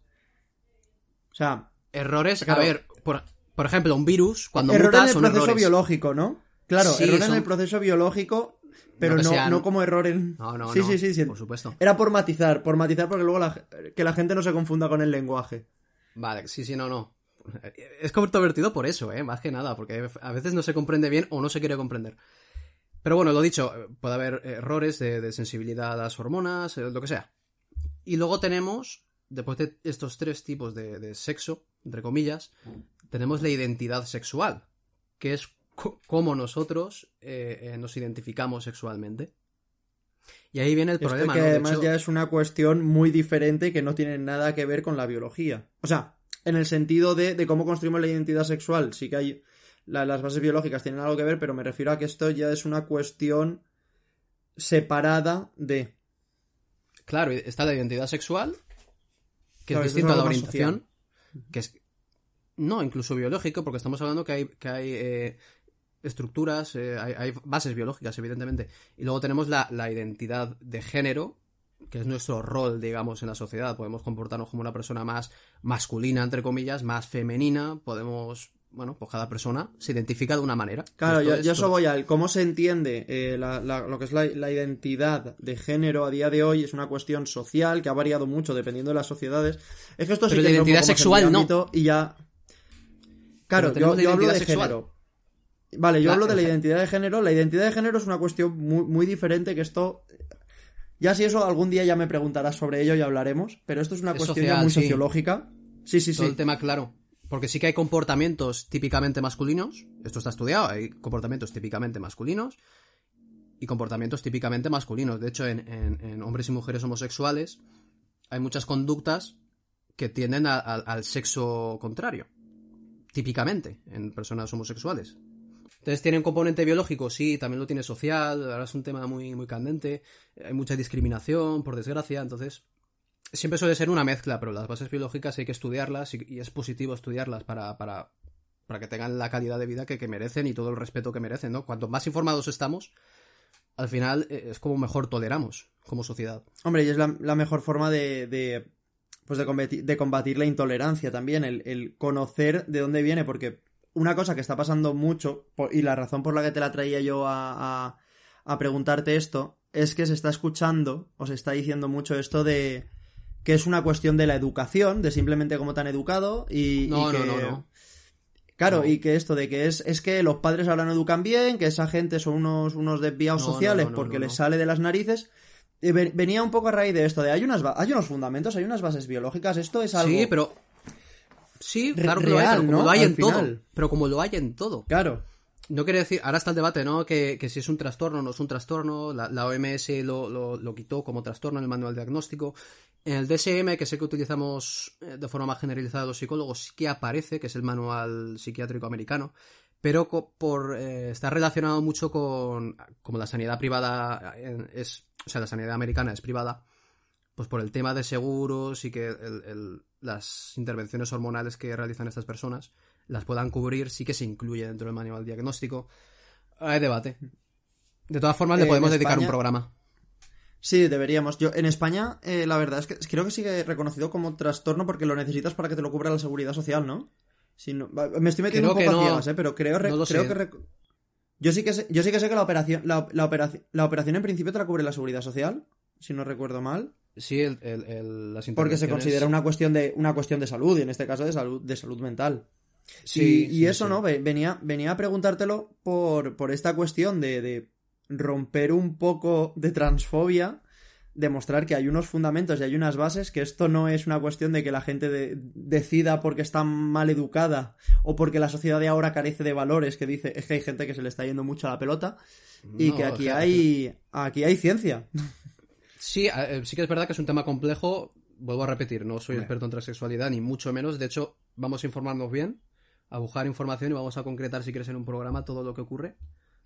O sea, Errores, Claro. a ver, por, por ejemplo, un virus, cuando error muta, en el son proceso errores. biológico, ¿no? Claro, Sí, error en el proceso biológico, pero no, sean- no como error en. No, no, sí, no, sí, sí, sí. por supuesto. Era por matizar, por matizar porque luego la, que la gente no se confunda con el lenguaje. Vale, sí, sí, no, no. Es controvertido por eso, ¿eh? Más que nada, porque a veces no se comprende bien o no se quiere comprender. Pero bueno, lo dicho, puede haber errores de, de sensibilidad a las hormonas, eh, lo que sea. Y luego tenemos, después de estos tres tipos de, de sexo, entre comillas, tenemos la identidad sexual, que es cómo nosotros eh, eh, nos identificamos sexualmente. Y ahí viene el Esto problema, que además hecho- ya es una cuestión muy diferente que no tiene nada que ver con la biología. O sea, en el sentido de, de cómo construimos la identidad sexual, sí que hay. La- las bases biológicas tienen algo que ver, pero me refiero a que esto ya es una cuestión separada de. Claro, está la identidad sexual, que Claro, es distinto a la orientación, que es no, incluso biológico, porque estamos hablando que hay, que hay eh, estructuras, eh, hay, hay bases biológicas, evidentemente. Y luego tenemos la, la identidad de género, que es nuestro rol, digamos, en la sociedad. Podemos comportarnos como una persona más masculina, entre comillas, más femenina, podemos, bueno, pues cada persona se identifica de una manera. Claro, Esto yo, yo eso voy al cómo se entiende eh, la- la- lo que es la, la identidad de género a día de hoy es una cuestión social que ha variado mucho dependiendo de las sociedades. Es que esto sí Pero que la identidad sexual no. Y ya. Claro, yo, hablo de sexual. género. Vale, yo hablo de la identidad de género. La identidad de género es una cuestión muy, muy diferente que esto. Ya si eso algún día ya me preguntarás sobre ello y hablaremos. Pero esto es una Es cuestión ya muy sí. sociológica. Sí, sí, todo sí. el tema claro. Porque sí que hay comportamientos típicamente masculinos, esto está estudiado, hay comportamientos típicamente masculinos y comportamientos típicamente masculinos. De hecho, en, hombres y mujeres homosexuales hay muchas conductas que tienden al sexo contrario, típicamente, en personas homosexuales. Entonces tiene un componente biológico, sí, también lo tiene social, ahora es un tema muy, muy candente, hay mucha discriminación, por desgracia, entonces siempre suele ser una mezcla, pero las bases biológicas hay que estudiarlas y, es positivo estudiarlas para, para, para que tengan la calidad de vida que, que merecen y todo el respeto que merecen, ¿no? Cuanto más informados estamos, al final eh, es como mejor toleramos como sociedad. Hombre, y es la, mejor forma de, de, pues de, combatir, de combatir la intolerancia también, el, el conocer de dónde viene, porque una cosa que está pasando mucho, y la razón por la que te la traía yo a, a, a preguntarte esto, es que se está escuchando, o se está diciendo mucho esto de que es una cuestión de la educación, de simplemente cómo te han educado y, y No, que... no, no, no. Claro, No. y que esto de que es, es que los padres ahora no educan bien, que esa gente son unos, unos desviados No, sociales no, porque les sale de las narices. Y ve- venía un poco a raíz de esto, de hay, unas, hay unos fundamentos, hay unas bases biológicas, esto es algo... Sí, pero... Sí, claro que lo hay, real, pero como ¿no? lo hay en todo. Pero como lo hay en todo. Claro, No quiere decir, ahora está el debate, ¿no? Que, que si es un trastorno o no es un trastorno. La, la OMS lo, lo, quitó como trastorno en el manual diagnóstico. En el DSM, que sé que utilizamos eh, de forma más generalizada los psicólogos, sí que aparece, que es el manual psiquiátrico americano, pero por eh, está relacionado mucho con como la sanidad privada eh, es, o sea, la sanidad americana es privada, pues por el tema de seguros y que las intervenciones hormonales que realizan estas personas las puedan cubrir, sí que se incluye dentro del manual diagnóstico. Hay debate. De todas formas, le podemos dedicar un programa. sí, deberíamos. Yo, en España, eh, la verdad es que creo que sigue reconocido como trastorno porque lo necesitas para que te lo cubra la seguridad social, ¿no? Si no- me estoy metiendo Creo un poco que a no. ciegas, ¿eh? Pero creo, re- No creo que... rec- Yo sí que sé, yo sí que, sé que la operación, la, operación, la operación en principio te la cubre la seguridad social, si no recuerdo mal. Sí, el, el, las Porque se considera una cuestión de, una cuestión de salud, y en este caso de salud, de salud mental. Sí, y, eso, ¿no? Venía, venía a preguntártelo por, por esta cuestión de, de romper un poco de transfobia demostrar que hay unos fundamentos y hay unas bases, que esto no es una cuestión de que la gente decida porque está mal educada o porque la sociedad de ahora carece de valores, que dice, es que hay gente que se le está yendo mucho a la pelota y que aquí hay aquí hay ciencia. Sí, eh, sí que es verdad que es un tema complejo, vuelvo a repetir, no soy experto en transexualidad ni mucho menos, de hecho, vamos a informarnos bien, a buscar información y vamos a concretar si quieres en un programa todo lo que ocurre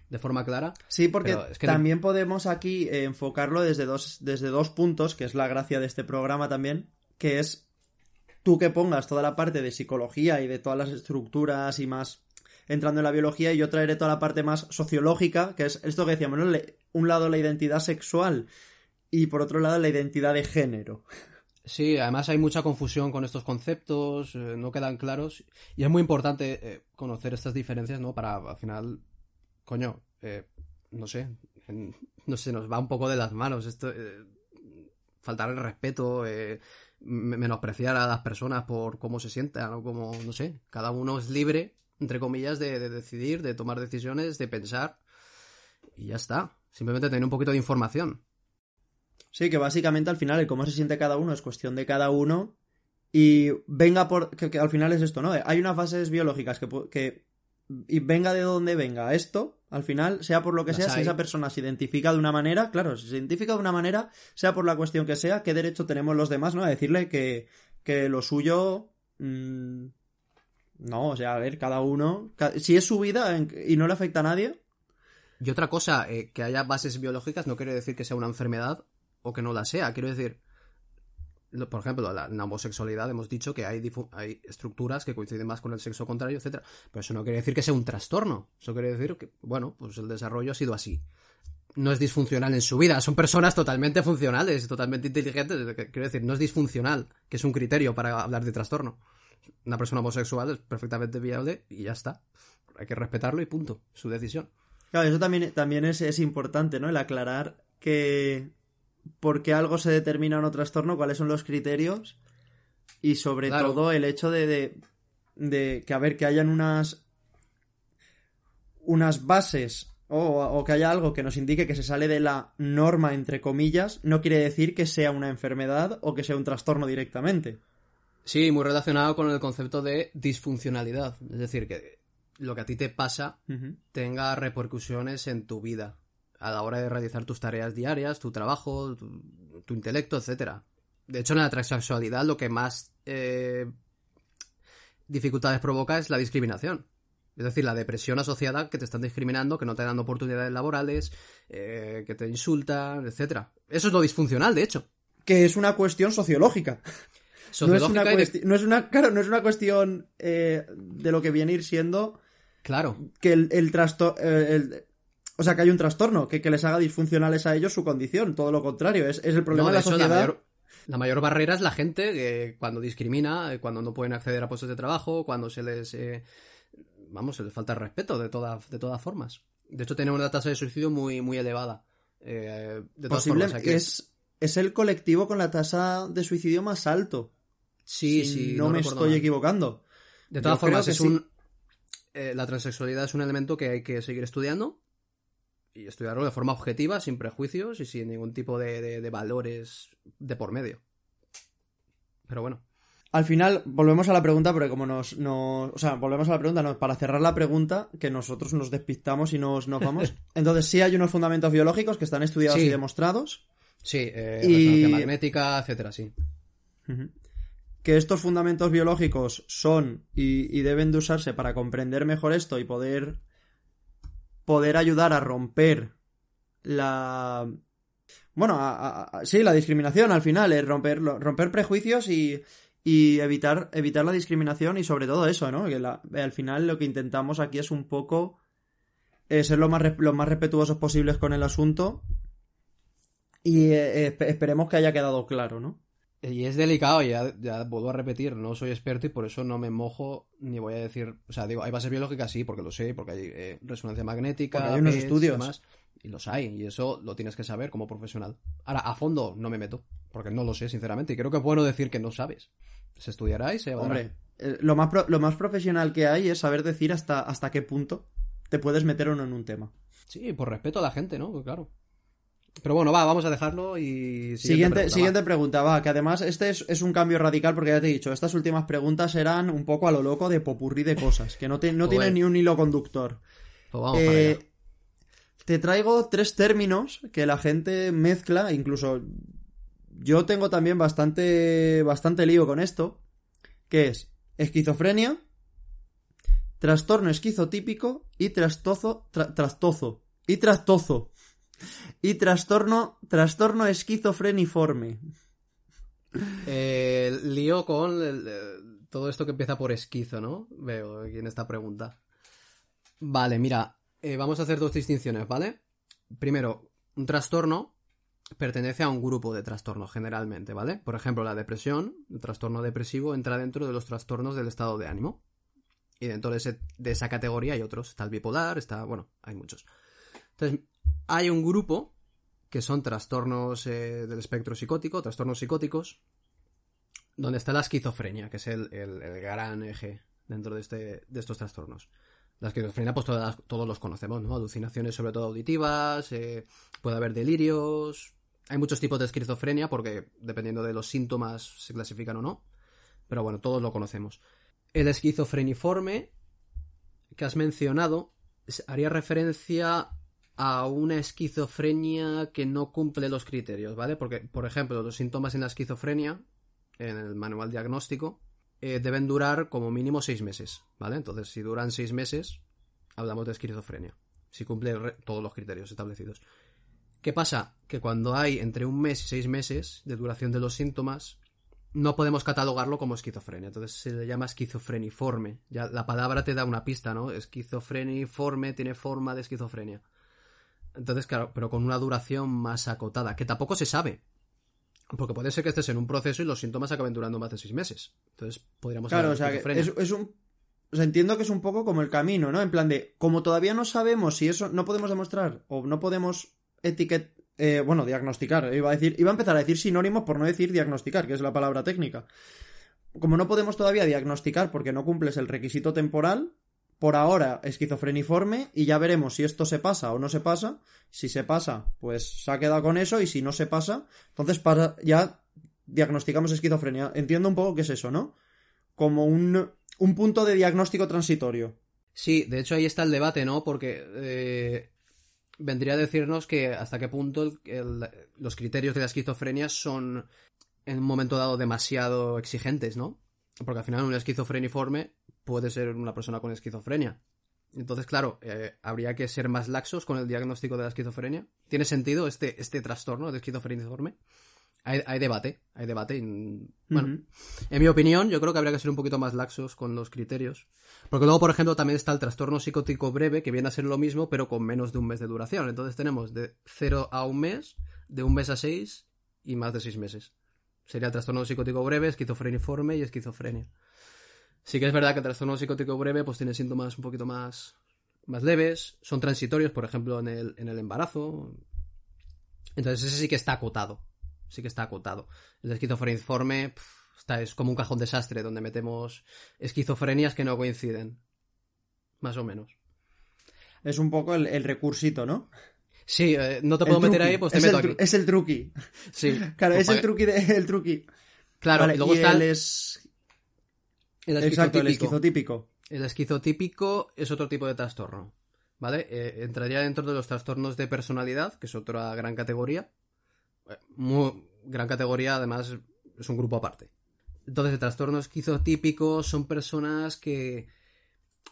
de forma clara. Sí, porque también podemos aquí eh, enfocarlo desde dos, desde dos puntos, que es la gracia de este programa también, que es tú que pongas toda la parte de psicología y de todas las estructuras y más entrando en la biología y yo traeré toda la parte más sociológica, que es esto que decíamos, ¿no? un lado la identidad sexual y por otro lado la identidad de género. Sí, además hay mucha confusión con estos conceptos, eh, no quedan claros y es muy importante eh, conocer estas diferencias, ¿no? Para al final coño, eh, no sé, no sé, nos va un poco de las manos esto, eh, faltar el respeto, menospreciar a las personas por cómo se sientan o como, no sé, cada uno es libre, entre comillas, de, decidir, de tomar decisiones, de pensar y ya está, simplemente tener un poquito de información. Sí, que básicamente al final el cómo se siente cada uno es cuestión de cada uno y venga por... que, al final es esto, ¿no? Hay unas fases biológicas que, que y venga de donde venga esto, al final, sea por lo que sea, si esa persona se identifica de una manera, claro, si se identifica de una manera, sea por la cuestión que sea, ¿qué derecho tenemos los demás, no? A decirle que, que lo suyo... Mm, no, o sea, a ver, cada uno... Si es su vida y no le afecta a nadie... Y otra cosa, eh, que haya bases biológicas no quiere decir que sea una enfermedad o que no la sea. Quiero decir, por ejemplo, la, la homosexualidad hemos dicho que hay, hay estructuras que coinciden más con el sexo contrario, etcétera. Pero eso no quiere decir que sea un trastorno. Eso quiere decir que, bueno, pues el desarrollo ha sido así. No es disfuncional en su vida. Son personas totalmente funcionales, totalmente inteligentes. Quiero decir, no es disfuncional, que es un criterio para hablar de trastorno. Una persona homosexual es perfectamente viable y ya está. Hay que respetarlo y punto. Su decisión. Claro, eso también, también es, es importante, ¿no? El aclarar que por qué algo se determina en un trastorno, cuáles son los criterios y sobre todo el hecho de, de, que, a ver, que hayan unas unas bases o, o, que haya algo que nos indique que se sale de la norma, entre comillas, no quiere decir que sea una enfermedad o que sea un trastorno directamente. Sí, muy relacionado con el concepto de disfuncionalidad. Es decir, que lo que a ti te pasa tenga repercusiones en tu vida a la hora de realizar tus tareas diarias, tu trabajo, tu, intelecto, etc. De hecho, en la transexualidad lo que más eh, dificultades provoca es la discriminación. Es decir, la depresión asociada que te están discriminando, que no te dan oportunidades laborales, eh, que te insultan, etc. Eso es lo disfuncional, de hecho. Que es una cuestión sociológica. no, es una no es una, claro, no es una cuestión eh, de lo que viene a ir siendo. Claro. Que el, el trastorno. O sea, que hay un trastorno que, les haga disfuncionales a ellos su condición. Todo lo contrario, es, el problema de, la sociedad. La mayor, barrera es la gente que cuando discrimina, eh, cuando no pueden acceder a puestos de trabajo, cuando se les. Eh, vamos, se les falta el respeto de, todas de todas formas. De hecho, tenemos una tasa de suicidio muy, muy elevada. Eh, de todas formas, es, es el colectivo con la tasa de suicidio más alto. Sí, sí. No, me estoy equivocando. De todas formas, es un. la transexualidad es un elemento que hay que seguir estudiando y estudiarlo de forma objetiva, sin prejuicios y sin ningún tipo de, valores de por medio. Pero bueno. Al final, volvemos a la pregunta, porque como nos, O sea, volvemos a la pregunta, para cerrar la pregunta, que nosotros nos despistamos y nos, nos vamos. Entonces, sí hay unos fundamentos biológicos que están estudiados y demostrados. Sí, eh, y... magnética, etcétera, sí. Que estos fundamentos biológicos son y, y deben de usarse para comprender mejor esto y poder poder ayudar a romper la... Bueno, sí, la discriminación al final, es romper, romper prejuicios y, y evitar, evitar la discriminación y sobre todo eso, ¿no? Que al final lo que intentamos aquí es un poco eh, ser lo más, lo más respetuosos posibles con el asunto y eh, esperemos que haya quedado claro, ¿no? Y es delicado, ya, ya vuelvo a repetir, no soy experto y por eso no me mojo ni voy a decir, o sea, digo, hay bases biológicas sí, porque lo sé, porque hay eh, resonancia magnética, Porque hay unos PETs y estudios. demás, y los hay, y eso lo tienes que saber como profesional. Ahora, a fondo no me meto, porque no lo sé, sinceramente, y creo que es bueno decir que no sabes. Se estudiará y se. Hombre, eh, lo más, pro- lo más profesional que hay es saber decir hasta, hasta qué punto te puedes meter o no en un tema. Sí, por respeto a la gente, ¿no? Pues claro. Pero bueno, va, vamos a dejarlo y... Siguiente, pregunta, siguiente va. pregunta, va, que además este es, es un cambio radical porque ya te he dicho, estas últimas preguntas eran un poco a lo loco de popurrí de cosas, que no, te- no tienen ni un hilo conductor. Pues vamos para Eh, allá. te traigo tres términos que la gente mezcla, incluso yo tengo también bastante, bastante lío con esto, que es esquizofrenia, trastorno esquizotípico y trastozo, tra- trastozo, y trastozo, y trastorno, trastorno esquizofreniforme. Eh, lío con el- el- todo esto que empieza por esquizo, ¿no? Veo aquí en esta pregunta. Vale, mira, eh, vamos a hacer dos distinciones, ¿vale? Primero, un trastorno pertenece a un grupo de trastornos generalmente, ¿vale? Por ejemplo, la depresión, el trastorno depresivo, entra dentro de los trastornos del estado de ánimo. Y dentro de, ese- de esa categoría hay otros. Está el bipolar, está, bueno, hay muchos. Entonces, hay un grupo que son trastornos eh, del espectro psicótico, trastornos psicóticos, donde está la esquizofrenia, que es el, el- gran eje dentro de, este, de estos trastornos. La esquizofrenia, pues todos los conocemos, ¿no? Alucinaciones sobre todo auditivas, eh, puede haber delirios. Hay muchos tipos de esquizofrenia porque dependiendo de los síntomas se clasifican o no. Pero bueno, todos lo conocemos. El esquizofreniforme que has mencionado haría referencia a una esquizofrenia que no cumple los criterios, ¿vale? Porque, por ejemplo, los síntomas en la esquizofrenia, en el manual diagnóstico, eh, deben durar como mínimo seis meses, ¿vale? Entonces, si duran seis meses, hablamos de esquizofrenia, si cumple todos los criterios establecidos. ¿Qué pasa? Que cuando hay entre un mes y seis meses de duración de los síntomas, no podemos catalogarlo como esquizofrenia. Entonces se le llama esquizofreniforme. Ya la palabra te da una pista, ¿no? Esquizofreniforme tiene forma de esquizofrenia. Entonces, claro, pero con una duración más acotada, que tampoco se sabe. Porque puede ser que estés en un proceso y los síntomas acaben durando más de seis meses. Entonces podríamos Claro, o sea, que es, es un... O sea, entiendo que es un poco como el camino, ¿no? En plan de, como todavía no sabemos si eso no podemos demostrar o no podemos etiquetar, bueno, diagnosticar, iba a decir, iba a empezar a decir sinónimos por no decir diagnosticar, que es la palabra técnica. Como no podemos todavía diagnosticar porque no cumples el requisito temporal, por ahora esquizofreniforme y ya veremos si esto se pasa o no se pasa. Si se pasa, pues se ha quedado con eso y si no se pasa, entonces ya diagnosticamos esquizofrenia. Entiendo un poco qué es eso, ¿no? Como un, un punto de diagnóstico transitorio. Sí, de hecho ahí está el debate, ¿no? Porque eh, vendría a decirnos que hasta qué punto los criterios de la esquizofrenia son en un momento dado demasiado exigentes, ¿no? Porque al final un esquizofreniforme puede ser una persona con esquizofrenia. Entonces, claro, eh, habría que ser más laxos con el diagnóstico de la esquizofrenia. ¿Tiene sentido este, este trastorno de esquizofreniforme? Hay, hay debate, hay debate. y, bueno, en mi opinión, yo creo que habría que ser un poquito más laxos con los criterios. Porque luego, por ejemplo, también está el trastorno psicótico breve, que viene a ser lo mismo, pero con menos de un mes de duración. Entonces tenemos de 0 a un mes, de un mes a 6 y más de 6 meses. Sería el trastorno psicótico breve, esquizofreniforme y esquizofrenia. Sí que es verdad que el trastorno psicótico breve pues tiene síntomas un poquito más, más leves, son transitorios, por ejemplo, en el, en el embarazo. Entonces ese sí que está acotado. Sí que está acotado. El esquizofreniforme pf, está, es como un cajón desastre donde metemos esquizofrenias que no coinciden. Más o menos. Es un poco el, el recursito, ¿no? Sí, eh, no te puedo meter ahí, pues te es meto el, aquí. Es el truqui. Sí. Claro, Pues es el truqui de, el truqui. Claro, Vale, y luego y está es... el Exacto, el esquizotípico. El esquizotípico es otro tipo de trastorno. ¿Vale? Eh, entraría dentro de los trastornos de personalidad, que es otra gran categoría. Eh, Muy gran categoría, además, es un grupo aparte. Entonces, el trastorno esquizotípico son personas que,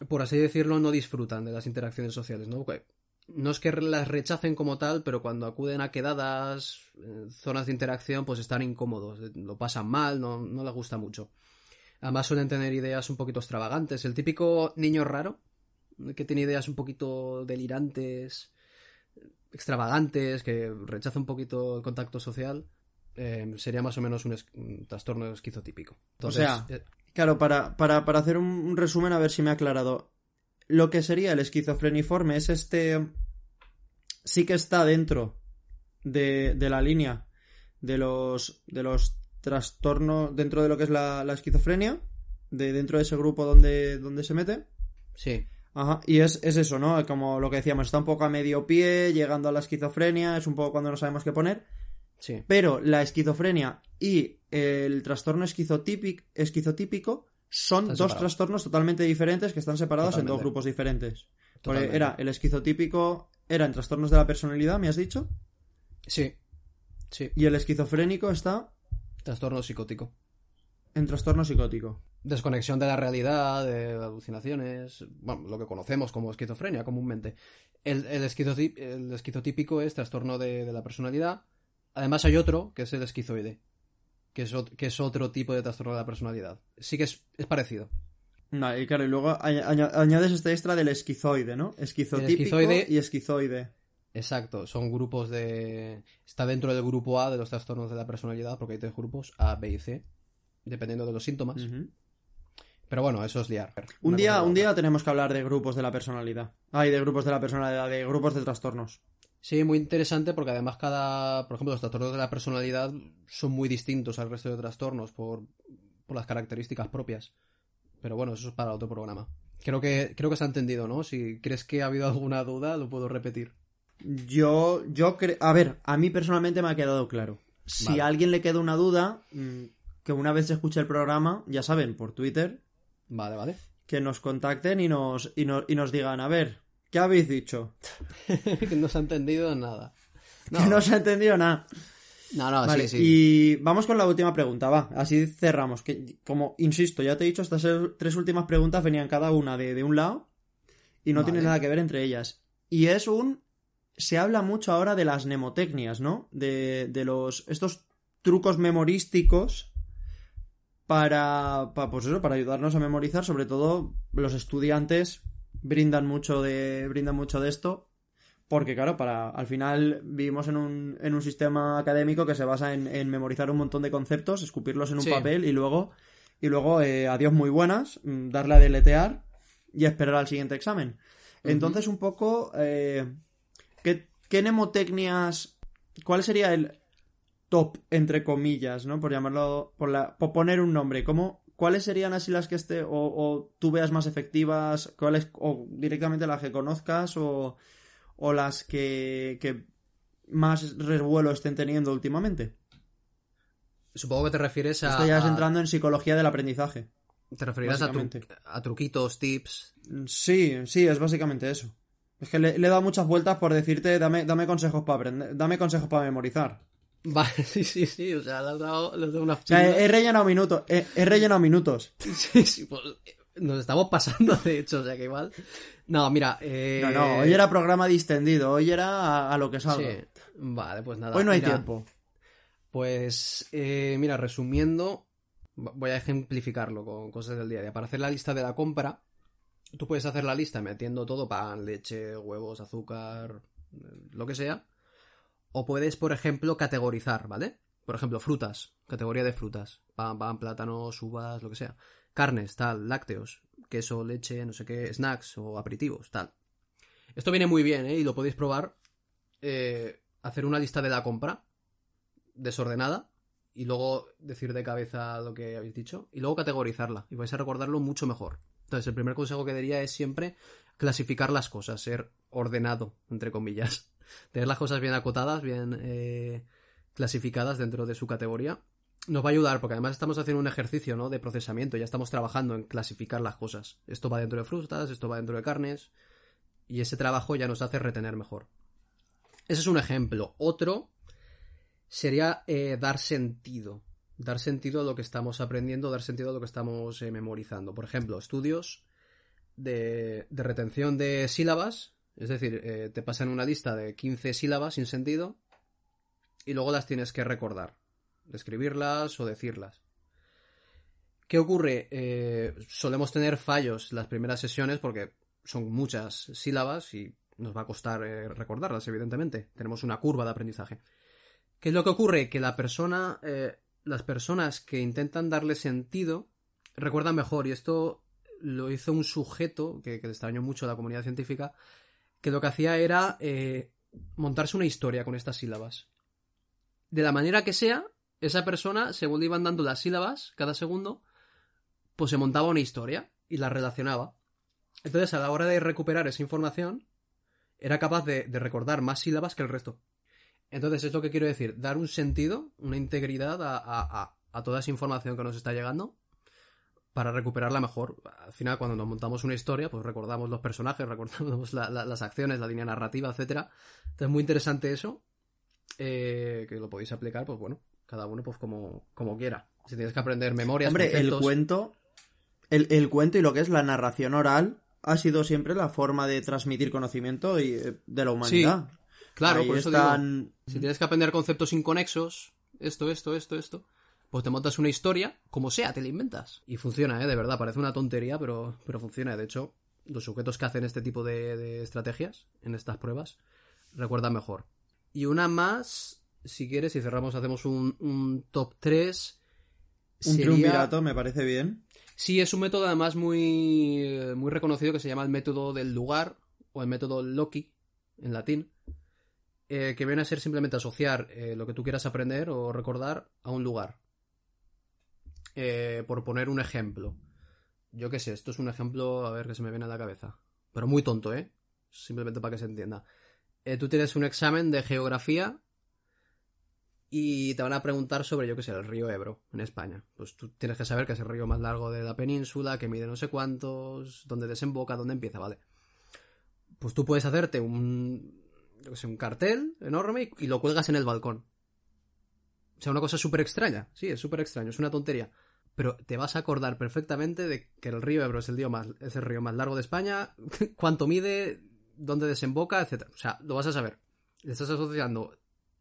por así decirlo, no disfrutan de las interacciones sociales, ¿no? No es que las rechacen como tal, pero cuando acuden a quedadas, eh, zonas de interacción, pues están incómodos, lo pasan mal, no, no les gusta mucho. Además suelen tener ideas un poquito extravagantes. El típico niño raro, que tiene ideas un poquito delirantes, extravagantes, que rechaza un poquito el contacto social. eh, sería más o menos un, es- un trastorno esquizotípico. O sea, eh, Claro, para, para, para hacer un, un resumen, a ver si me he aclarado. Lo que sería el esquizofreniforme es este. Sí que está dentro de, de la línea de los, de los trastornos. Dentro de lo que es la, la esquizofrenia. De dentro de ese grupo donde, donde se mete. sí, Ajá, y es, es eso, ¿no? Como lo que decíamos, está un poco a medio pie, llegando a la esquizofrenia, es un poco cuando no sabemos qué poner. sí. Pero la esquizofrenia y el trastorno esquizotípic- esquizotípico son Están dos separados. trastornos totalmente diferentes que están separados en dos grupos diferentes. Porque era el esquizotípico, era en trastornos de la personalidad, me has dicho, Sí. Sí. y el esquizofrénico está Trastorno psicótico. en trastorno psicótico. Desconexión de la realidad, de alucinaciones, bueno, lo que conocemos como esquizofrenia comúnmente. El, el, el esquizotípico es trastorno de, de la personalidad. Además hay otro, que es el esquizoide, que es, que es otro tipo de trastorno de la personalidad. Sí que es, es parecido. Vale, y claro, y luego añ- añ- añades este extra del esquizoide, ¿no? Esquizotípico esquizoide- y esquizoide. Exacto, son grupos de... Está dentro del grupo A de los trastornos de la personalidad, porque hay tres grupos, A, B y C, dependiendo de los síntomas. Pero bueno, eso es liar. Un día, un día tenemos que hablar de grupos de la personalidad. Ay, de grupos de la personalidad, de grupos de trastornos. Sí, muy interesante porque además cada, por ejemplo, los trastornos de la personalidad son muy distintos al resto de trastornos por, por las características propias. Pero bueno, eso es para otro programa. Creo que, creo que se ha entendido, ¿no? Si crees que ha habido alguna duda, lo puedo repetir. Yo, yo creo. A ver, a mí personalmente me ha quedado claro. Si Vale. a alguien le queda una duda, mm, que una vez se escuche el programa, ya saben, por Twitter, Vale, vale. que nos contacten y nos, y nos, y nos digan, a ver, ¿qué habéis dicho? que no se ha entendido nada. No, Que no se ha entendido nada. no, no, vale, sí, sí. y vamos con la última pregunta, va. Así cerramos. Que, como, insisto, ya te he dicho, estas tres últimas preguntas venían cada una de, de un lado y no Vale. tienen nada que ver entre ellas. Y es un. Se habla mucho ahora de las mnemotecnias, ¿no? De, de los. estos trucos memorísticos para, pa- pues eso, para ayudarnos a memorizar. Sobre todo los estudiantes brindan mucho de, brindan mucho de esto. Porque, claro, para, al final vivimos en un, en un sistema académico que se basa en, en memorizar un montón de conceptos, escupirlos en un Sí. papel y luego, y luego eh, adiós muy buenas, mm, darle a deletear y esperar al siguiente examen. Entonces, un poco, eh, ¿qué, qué mnemotecnias, cuál sería el top, entre comillas, ¿no? Por llamarlo, por, la, por poner un nombre, ¿cómo, ¿cuáles serían así las que esté, o, o tú veas más efectivas, cuáles, o directamente las que conozcas, o, o las que, que más revuelo estén teniendo últimamente? Supongo que te refieres a... Esto ya es entrando en psicología del aprendizaje. Te referirás a, tru- a truquitos, tips. Sí, sí, es básicamente eso. Es que le, le he dado muchas vueltas por decirte, dame, dame consejos para aprender, dame consejos para memorizar. Vale, sí, sí, sí, o sea, le has dado, le has dado una O sea, he, he rellenado minutos, he, he rellenado minutos. Sí, sí, pues eh, nos estamos pasando, de hecho, o sea que igual. No, mira, eh... No, no, hoy era programa distendido, hoy era a, a lo que salga. Sí, vale, pues nada. hoy no hay mira, tiempo. Pues, eh, mira, resumiendo, voy a ejemplificarlo con cosas del día a día. Para hacer la lista de la compra, tú puedes hacer la lista metiendo todo, pan, leche, huevos, azúcar, lo que sea. O puedes, por ejemplo, categorizar, ¿vale? Por ejemplo, frutas, categoría de frutas. Pan, pan, plátanos, uvas, lo que sea. Carnes, tal, lácteos, queso, leche, no sé qué, snacks o aperitivos, tal. Esto viene muy bien, ¿eh? Y lo podéis probar. eh, hacer una lista de la compra desordenada y luego decir de cabeza lo que habéis dicho y luego categorizarla y vais a recordarlo mucho mejor. Entonces, el primer consejo que diría es siempre clasificar las cosas, ser ordenado, entre comillas. Tener las cosas bien acotadas, bien eh, clasificadas dentro de su categoría. Nos va a ayudar porque además estamos haciendo un ejercicio ¿no? de procesamiento, ya estamos trabajando en clasificar las cosas. Esto va dentro de frutas, esto va dentro de carnes y ese trabajo ya nos hace retener mejor. Ese es un ejemplo. Otro sería eh, dar sentido. Dar sentido a lo que estamos aprendiendo, dar sentido a lo que estamos eh, memorizando. Por ejemplo, estudios de, retención de sílabas. Es decir, eh, te pasan una lista de 15 sílabas sin sentido y luego las tienes que recordar. Escribirlas o decirlas. ¿Qué ocurre? Eh, solemos tener fallos las primeras sesiones porque son muchas sílabas y nos va a costar recordarlas, evidentemente. Tenemos una curva de aprendizaje. ¿Qué es lo que ocurre? Que la persona, las personas que intentan darle sentido recuerdan mejor, y esto lo hizo un sujeto que, que extrañó mucho a la comunidad científica, que lo que hacía era eh, montarse una historia con estas sílabas. De la manera que sea, esa persona, según le iban dando las sílabas cada segundo, pues se montaba una historia y la relacionaba. Entonces, a la hora de recuperar esa información, era capaz de recordar más sílabas que el resto. Entonces, es lo que quiero decir, dar un sentido, una integridad a, a- a- toda esa información que nos está llegando para recuperarla mejor. Al final, cuando nos montamos una historia, pues recordamos los personajes, recordamos la- la- las acciones, la línea narrativa, etcétera. Entonces, muy interesante eso, eh, que lo podéis aplicar, pues bueno, cada uno pues como, como quiera. Si tienes que aprender memorias, Hombre, el cuento. El, el cuento y lo que es la narración oral ha sido siempre la forma de transmitir conocimiento y, eh, de la humanidad. Claro, Ahí por eso digo. Si tienes que aprender conceptos inconexos, esto, esto, esto, esto, pues te montas una historia, como sea, te la inventas. Y funciona, ¿eh? De verdad, parece una tontería, pero, pero funciona. De hecho, los sujetos que hacen este tipo de, de estrategias en estas pruebas recuerdan mejor. Y una más, si quieres, si cerramos, hacemos un, un top 3. Un triunvirato, me parece bien. Sí, es un método además muy, muy reconocido que se llama el método del lugar o el método Loki en latín, eh, que viene a ser simplemente asociar eh, lo que tú quieras aprender o recordar a un lugar. Eh, por poner un ejemplo. Yo qué sé, esto es un ejemplo, a ver que se me viene a la cabeza. Pero muy tonto, ¿eh? Simplemente para que se entienda. Tú tienes un examen de geografía y te van a preguntar sobre, yo qué sé, el río Ebro en España. Pues tú tienes que saber que es el río más largo de la península, que mide no sé cuántos, dónde desemboca, dónde empieza, ¿vale? Pues tú puedes hacerte un, yo un cartel enorme y, lo cuelgas en el balcón. O sea, una cosa súper extraña. Sí, es súper extraño, es una tontería. Pero te vas a acordar perfectamente de que el río Ebro es el río más, es el río más largo de España, cuánto mide, dónde desemboca, etc. O sea, lo vas a saber. Le estás asociando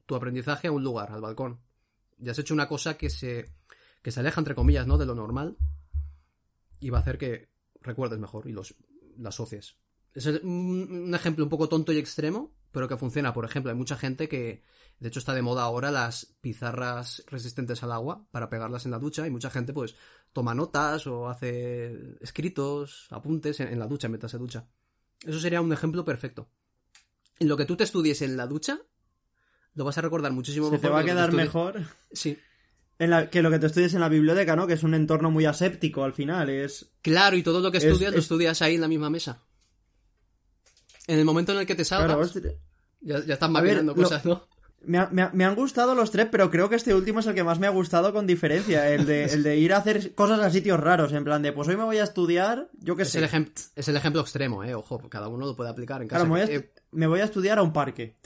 tu aprendizaje a un lugar, al balcón. Ya has hecho una cosa que se, que se aleja, entre comillas, ¿no? De lo normal. Y va a hacer que recuerdes mejor y los, lo asocies. Es un ejemplo un poco tonto y extremo, pero que funciona. Por ejemplo, hay mucha gente que, de hecho, está de moda ahora las pizarras resistentes al agua para pegarlas en la ducha. Y mucha gente, pues, toma notas o hace escritos, apuntes en, en la ducha mientras se ducha. Eso sería un ejemplo perfecto. En lo que tú te estudies en la ducha, lo vas a recordar muchísimo Se mejor. te va a que quedar mejor Sí. en la, que lo que te estudies en la biblioteca, ¿no? Que es un entorno muy aséptico al final. Es Claro, y todo lo que Es- estudias lo es- estudias ahí en la misma mesa. En el momento en el que te salgas, Claro, hostia. ya, ya estás ver, maquinando lo- cosas, ¿no? Me, ha- me ha- me han gustado los tres, pero creo que este último es el que más me ha gustado con diferencia. El de, el de ir a hacer cosas a sitios raros, en plan de, pues hoy me voy a estudiar, yo qué Es sé. el, es el ejemplo extremo, ¿eh? Ojo, cada uno lo puede aplicar en casa. Claro, me voy, a, Eh, me voy a estudiar a un parque.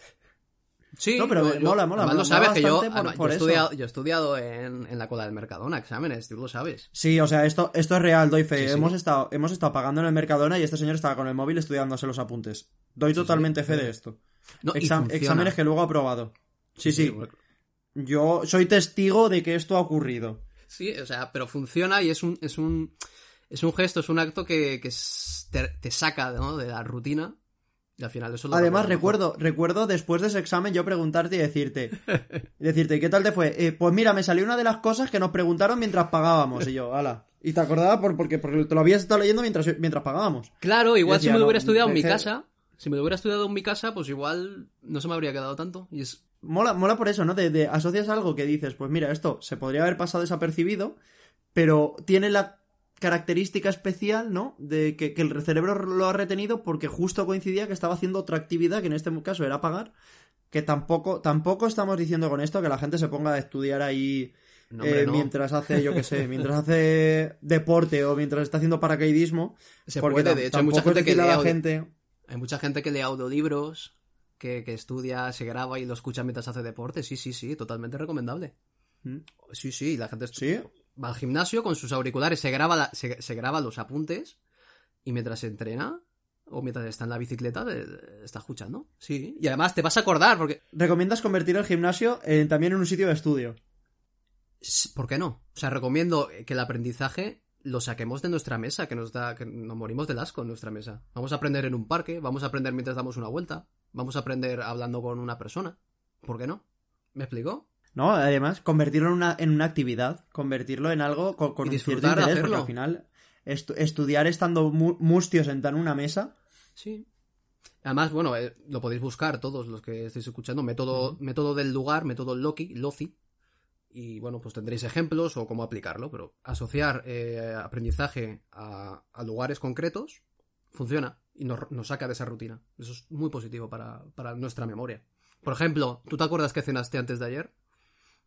Sí, no, pero mola, mola, además lo sabes que yo, bastante por- además, por yo, he estudiado, yo he estudiado en, en la cola del Mercadona, exámenes, tú lo sabes. Sí, o sea, esto, esto es real, doy fe. Sí, sí. Hemos, estado, hemos estado pagando en el Mercadona y este señor estaba con el móvil estudiándose los apuntes. Doy Sí, totalmente fe de esto. No, Exam- exámenes que luego ha aprobado. Sí, sí. Yo soy testigo de que esto ha ocurrido. Sí, o sea, pero funciona y es un, es un, es un gesto, es un acto que, te, te saca ¿no? de la rutina y al final eso Además, recuerdo, recuerdo después de ese examen yo preguntarte y decirte, decirte, ¿qué tal te fue? Eh, pues mira, me salió una de las cosas que nos preguntaron mientras pagábamos. Y yo, ala. Y te acordaba por, porque, porque te lo habías estado leyendo mientras, mientras pagábamos. Claro, igual Decía, si me lo no, hubiera estudiado en mi casa, si me lo hubiera estudiado en mi casa, pues igual no se me habría quedado tanto. Y es Mola, mola por eso, ¿no? De, de asocias algo que dices, pues mira, esto se podría haber pasado desapercibido, pero tiene la característica especial, ¿no? De que, que el cerebro lo ha retenido porque justo coincidía que estaba haciendo otra actividad, que en este caso era pagar, que tampoco, tampoco estamos diciendo con esto que la gente se ponga a estudiar ahí No, hombre, eh, no. mientras hace, yo qué sé, mientras hace deporte o mientras está haciendo paracaidismo. Se porque puede, de hecho, hay mucha gente que lee la audio- gente... Hay mucha gente que lee audiolibros, que, que estudia, se graba y lo escucha mientras hace deporte. Sí, sí, sí, totalmente recomendable. ¿Mm? Sí, sí, la gente Sí, va al gimnasio con sus auriculares, se graba, la- se, se graba los apuntes y mientras se entrena o mientras está en la bicicleta está escuchando. Sí, y además te vas a acordar porque... recomiendas convertir el gimnasio en- también en un sitio de estudio. ¿Por qué no? O sea, recomiendo que el aprendizaje lo saquemos de nuestra mesa, que nos da, que nos morimos del asco en nuestra mesa. Vamos a aprender en un parque, vamos a aprender mientras damos una vuelta, vamos a aprender hablando con una persona. ¿Por qué no? ¿Me explico? No, además, convertirlo en una, en una actividad, convertirlo en algo con, con Y un cierto disfrutar de interés, porque hacerlo. al final estu- estudiar estando mu- mustio sentado en una mesa. Sí. Además, bueno, eh, lo podéis buscar todos los que estéis escuchando. Método, método del lugar, método Loki, Loci. Y bueno, pues tendréis ejemplos o cómo aplicarlo. Pero asociar eh, aprendizaje a, a lugares concretos funciona y nos, nos saca de esa rutina. Eso es muy positivo para, para nuestra memoria. Por ejemplo, ¿tú te acuerdas que cenaste antes de ayer?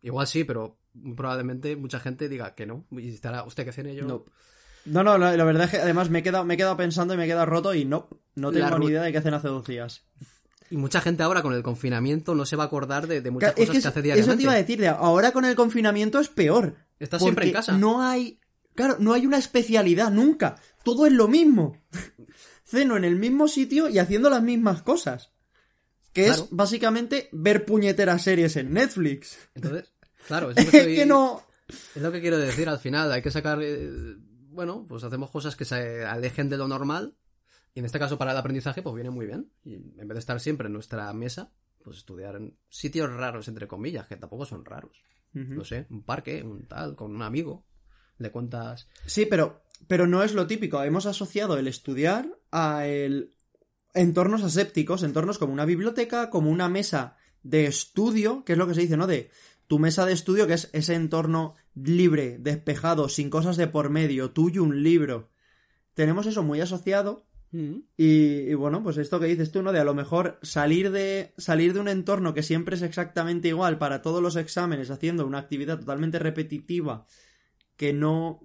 Igual sí, pero probablemente mucha gente diga que no. Y estará usted que cene yo. No. No, no, la, la verdad es que además me he, quedado, me he quedado pensando y me he quedado roto y no, no La tengo ni idea de qué hacen hace dos días. Y mucha gente ahora con el confinamiento no se va a acordar de, de muchas es cosas que que, hace eso diariamente. te iba a decir, de ahora con el confinamiento es peor. Estás siempre en casa. No hay. Claro, no hay una especialidad nunca. Todo es lo mismo. Ceno en el mismo sitio y haciendo las mismas cosas. Que Claro. es básicamente ver puñeteras series en Netflix. Entonces, claro, es lo que, Es estoy- que no. es lo que quiero decir al final. Hay que sacar. eh, bueno, pues hacemos cosas que se alejen de lo normal. Y en este caso, para el aprendizaje, pues viene muy bien. Y en vez de estar siempre en nuestra mesa, pues estudiar en sitios raros, entre comillas, que tampoco son raros. No sé, un parque, un tal, con un amigo. Le cuentas. Sí, pero, pero no es lo típico. Hemos asociado el estudiar a el entornos asépticos, entornos como una biblioteca, como una mesa de estudio, que es lo que se dice, ¿no? De tu mesa de estudio, que es ese entorno libre, despejado, sin cosas de por medio, tú y un libro. Tenemos eso muy asociado "Mm, y, y bueno, pues esto que dices tú, ¿no? De a lo mejor salir de, salir de un entorno que siempre es exactamente igual para todos los exámenes, haciendo una actividad totalmente repetitiva, que no...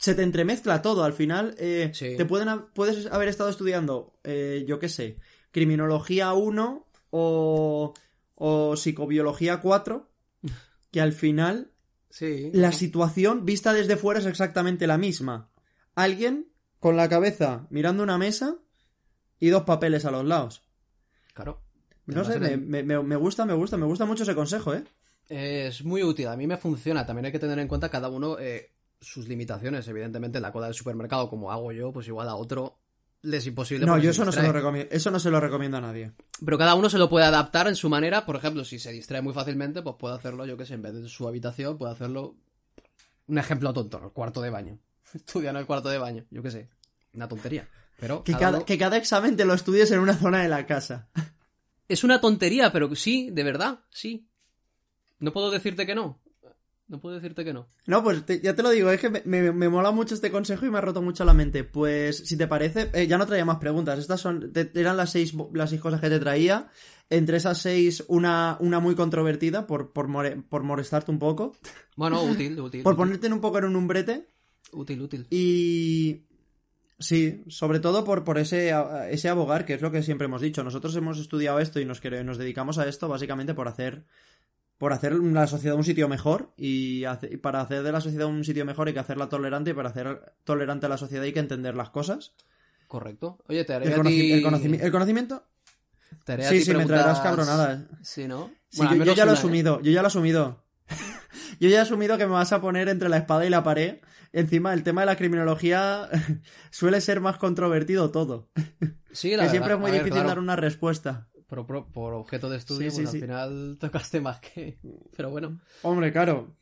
Se te entremezcla todo, al final eh, Sí. te pueden ha- puedes haber estado estudiando, eh, yo qué sé, criminología 1 o, o psicobiología 4, que al final Sí. la situación vista desde fuera es exactamente la misma. Alguien con la cabeza mirando una mesa y dos papeles a los lados. Claro. No sé, me- me gusta, me gusta, me gusta mucho ese consejo, ¿eh? Es muy útil, a mí me funciona. También hay que tener en cuenta cada uno eh, sus limitaciones. Evidentemente, en la cola del supermercado, como hago yo, pues igual a otro le es imposible. No, yo eso no, se lo recomiendo, eso no se lo recomiendo a nadie. Pero cada uno se lo puede adaptar en su manera. Por ejemplo, si se distrae muy fácilmente, pues puede hacerlo, yo que sé, en vez de su habitación, puede hacerlo. Un ejemplo tonto, el cuarto de baño. Estudia en el cuarto de baño, yo que sé. Una tontería. Pero Que cada cada, uno- que cada examen te lo estudies en una zona de la casa. es una tontería, pero sí, de verdad, sí. No puedo decirte que no. No puedo decirte que no. No, pues te- ya te lo digo, es que me, me- me mola mucho este consejo y me ha roto mucho la mente. Pues, si te parece, eh, ya no traía más preguntas. Estas son, te- eran las seis, las seis cosas que te traía. Entre esas seis, una, una muy controvertida por, por, more- por molestarte un poco. Bueno, útil, útil. Por útil, ponerte un poco en un umbrete. útil, útil. Y. Sí, sobre todo por, por ese, ese abogar, que es lo que siempre hemos dicho. Nosotros hemos estudiado esto y nos, nos dedicamos a esto básicamente por hacer. Por hacer la sociedad un sitio mejor. Y, hace- y para hacer de la sociedad un sitio mejor hay que hacerla tolerante. Y para hacer tolerante a la sociedad hay que entender las cosas. Correcto. Oye, te haré El, a conoci- ti... el conocimi- el conocimiento. te haré a Sí, ti sí, me traerás cabronadas. Sí, ¿no? Sí, Bueno, al yo, yo ya lo he ¿eh? asumido. Yo ya lo he asumido. yo ya he asumido que me vas a poner entre la espada y la pared. Encima, el tema de la criminología suele ser más controvertido todo. Sí, la que siempre es muy A ver, difícil claro, dar una respuesta. Por, por- objeto de estudio, Sí, pues al final tocaste más que... Pero bueno. Hombre, claro.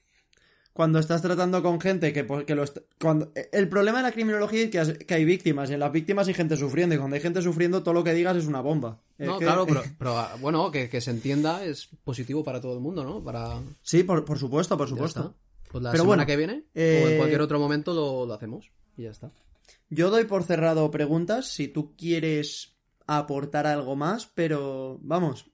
Cuando estás tratando con gente que, pues, que lo cuando El problema de la criminología es que, has- que hay víctimas, y en las víctimas hay gente sufriendo, y cuando hay gente sufriendo, todo lo que digas es una bomba. Es No, que- claro, pero, pero, ah, bueno, que, que se entienda es positivo para todo el mundo, ¿no? Para... Sí, por, por supuesto, por supuesto. Pues la Pero semana bueno, que viene o eh, en cualquier otro momento lo, lo hacemos y ya está. Yo doy por cerrado preguntas si tú quieres aportar algo más, pero vamos,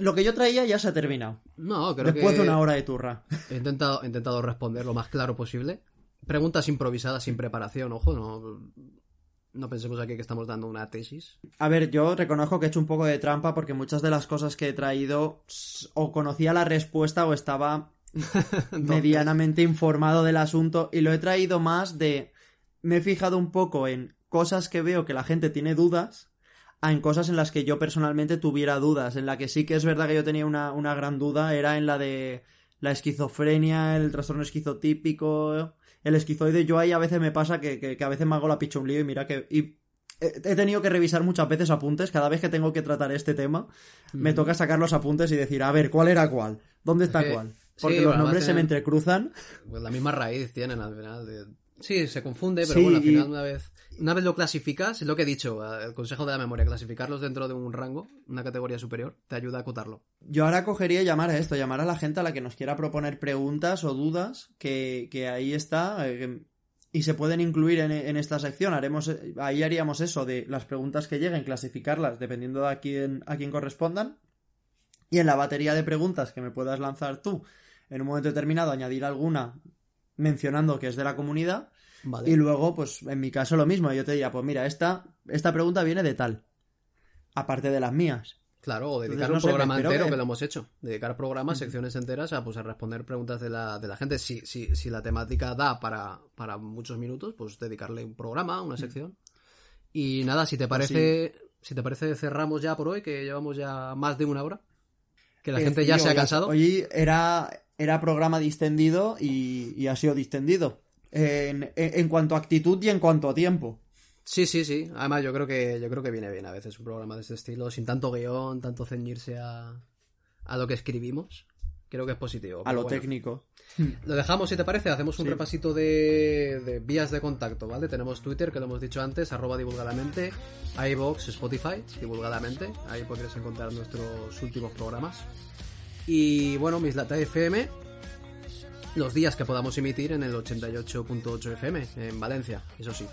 lo que yo traía ya se ha terminado. No, creo Después que de una hora de turra. he intentado, he intentado responder lo más claro posible. Preguntas improvisadas sin preparación, ojo, no, no pensemos aquí que estamos dando una tesis. A ver, yo reconozco que he hecho un poco de trampa porque muchas de las cosas que he traído o conocía la respuesta o estaba medianamente informado del asunto y lo he traído más de... Me he fijado un poco en cosas que veo que la gente tiene dudas en cosas en las que yo personalmente tuviera dudas. En la que sí que es verdad que yo tenía una, una gran duda era en la de la esquizofrenia, el trastorno esquizotípico, el esquizoide. Yo ahí a veces me pasa que, que- que a veces me hago la picha un lío y mira que... Y he tenido que revisar muchas veces apuntes. Cada vez que tengo que tratar este tema, me toca sacar los apuntes y decir, a ver, ¿cuál era cuál? ¿Dónde está cuál? Porque sí, los nombres se me entrecruzan. Pues la misma raíz tienen al final. de- Sí, se confunde, pero Sí, bueno, al y- final una vez, una vez lo clasificas, es lo que he dicho, el consejo de la memoria, clasificarlos dentro de un rango, una categoría superior, te ayuda a acotarlo. Yo ahora cogería llamar a esto, llamar a la gente a la que nos quiera proponer preguntas o dudas, que, que ahí está, eh, y se pueden incluir en, en esta sección. Haremos, eh, ahí haríamos eso de las preguntas que lleguen, clasificarlas dependiendo de a quién, a quién correspondan. Y en la batería de preguntas que me puedas lanzar tú, en un momento determinado, añadir alguna mencionando que es de la comunidad. Vale. Y luego, pues en mi caso lo mismo, yo te diría, pues mira, esta, esta pregunta viene de tal. Aparte de las mías. Claro, o dedicar Entonces, un programa entero que- que... lo hemos hecho. Dedicar programas, secciones enteras a pues a responder preguntas de la, de la gente. Si, si, si la temática da para, para muchos minutos, pues dedicarle un programa, una sección. Y nada, si te Pues parece, si te parece, cerramos ya por hoy, que llevamos ya más de una hora. Que la Eh, gente ya tío, se ha cansado. Hoy era, era programa distendido y, y ha sido distendido. En, cuanto a actitud y en cuanto a tiempo. Sí, sí, sí. Además, yo creo que yo creo que viene bien a veces un programa de este estilo, sin tanto guion, tanto ceñirse a, a lo que escribimos. Creo que es positivo. A lo bueno. técnico. Lo dejamos, si te parece, hacemos un Sí. repasito de, de vías de contacto, ¿vale? Tenemos Twitter, que lo hemos dicho antes, arroba divulgadamente, iVoox, Spotify, divulgadamente, ahí podréis encontrar nuestros últimos programas. Y bueno, Mislata FM, los días que podamos emitir en el 88.8 FM, en Valencia, eso sí.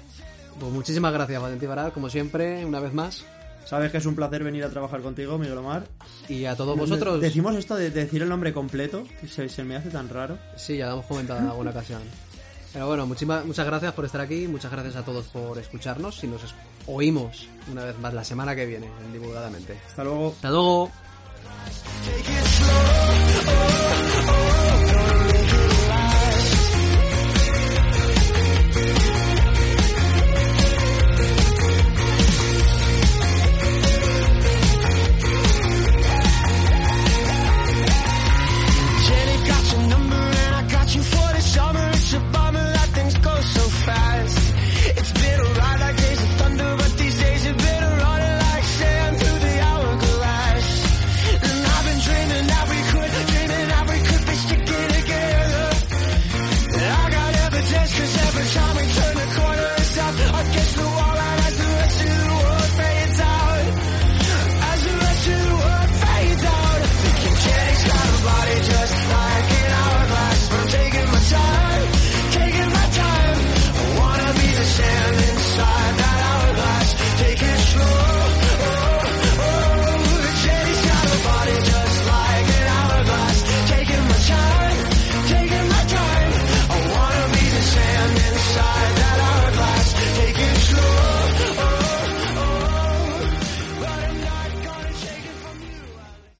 Pues muchísimas gracias, Valentín Baral, como siempre, una vez más. Sabes que es un placer venir a trabajar contigo, Miguel Omar. Y a todos vosotros... Decimos esto de, de decir el nombre completo, que se, se me hace tan raro. Sí, ya lo hemos comentado en alguna ocasión. Pero bueno, muchísimas, muchas gracias por estar aquí, muchas gracias a todos por escucharnos y nos oímos una vez más la semana que viene en Divulgadamente. Hasta luego. Hasta luego.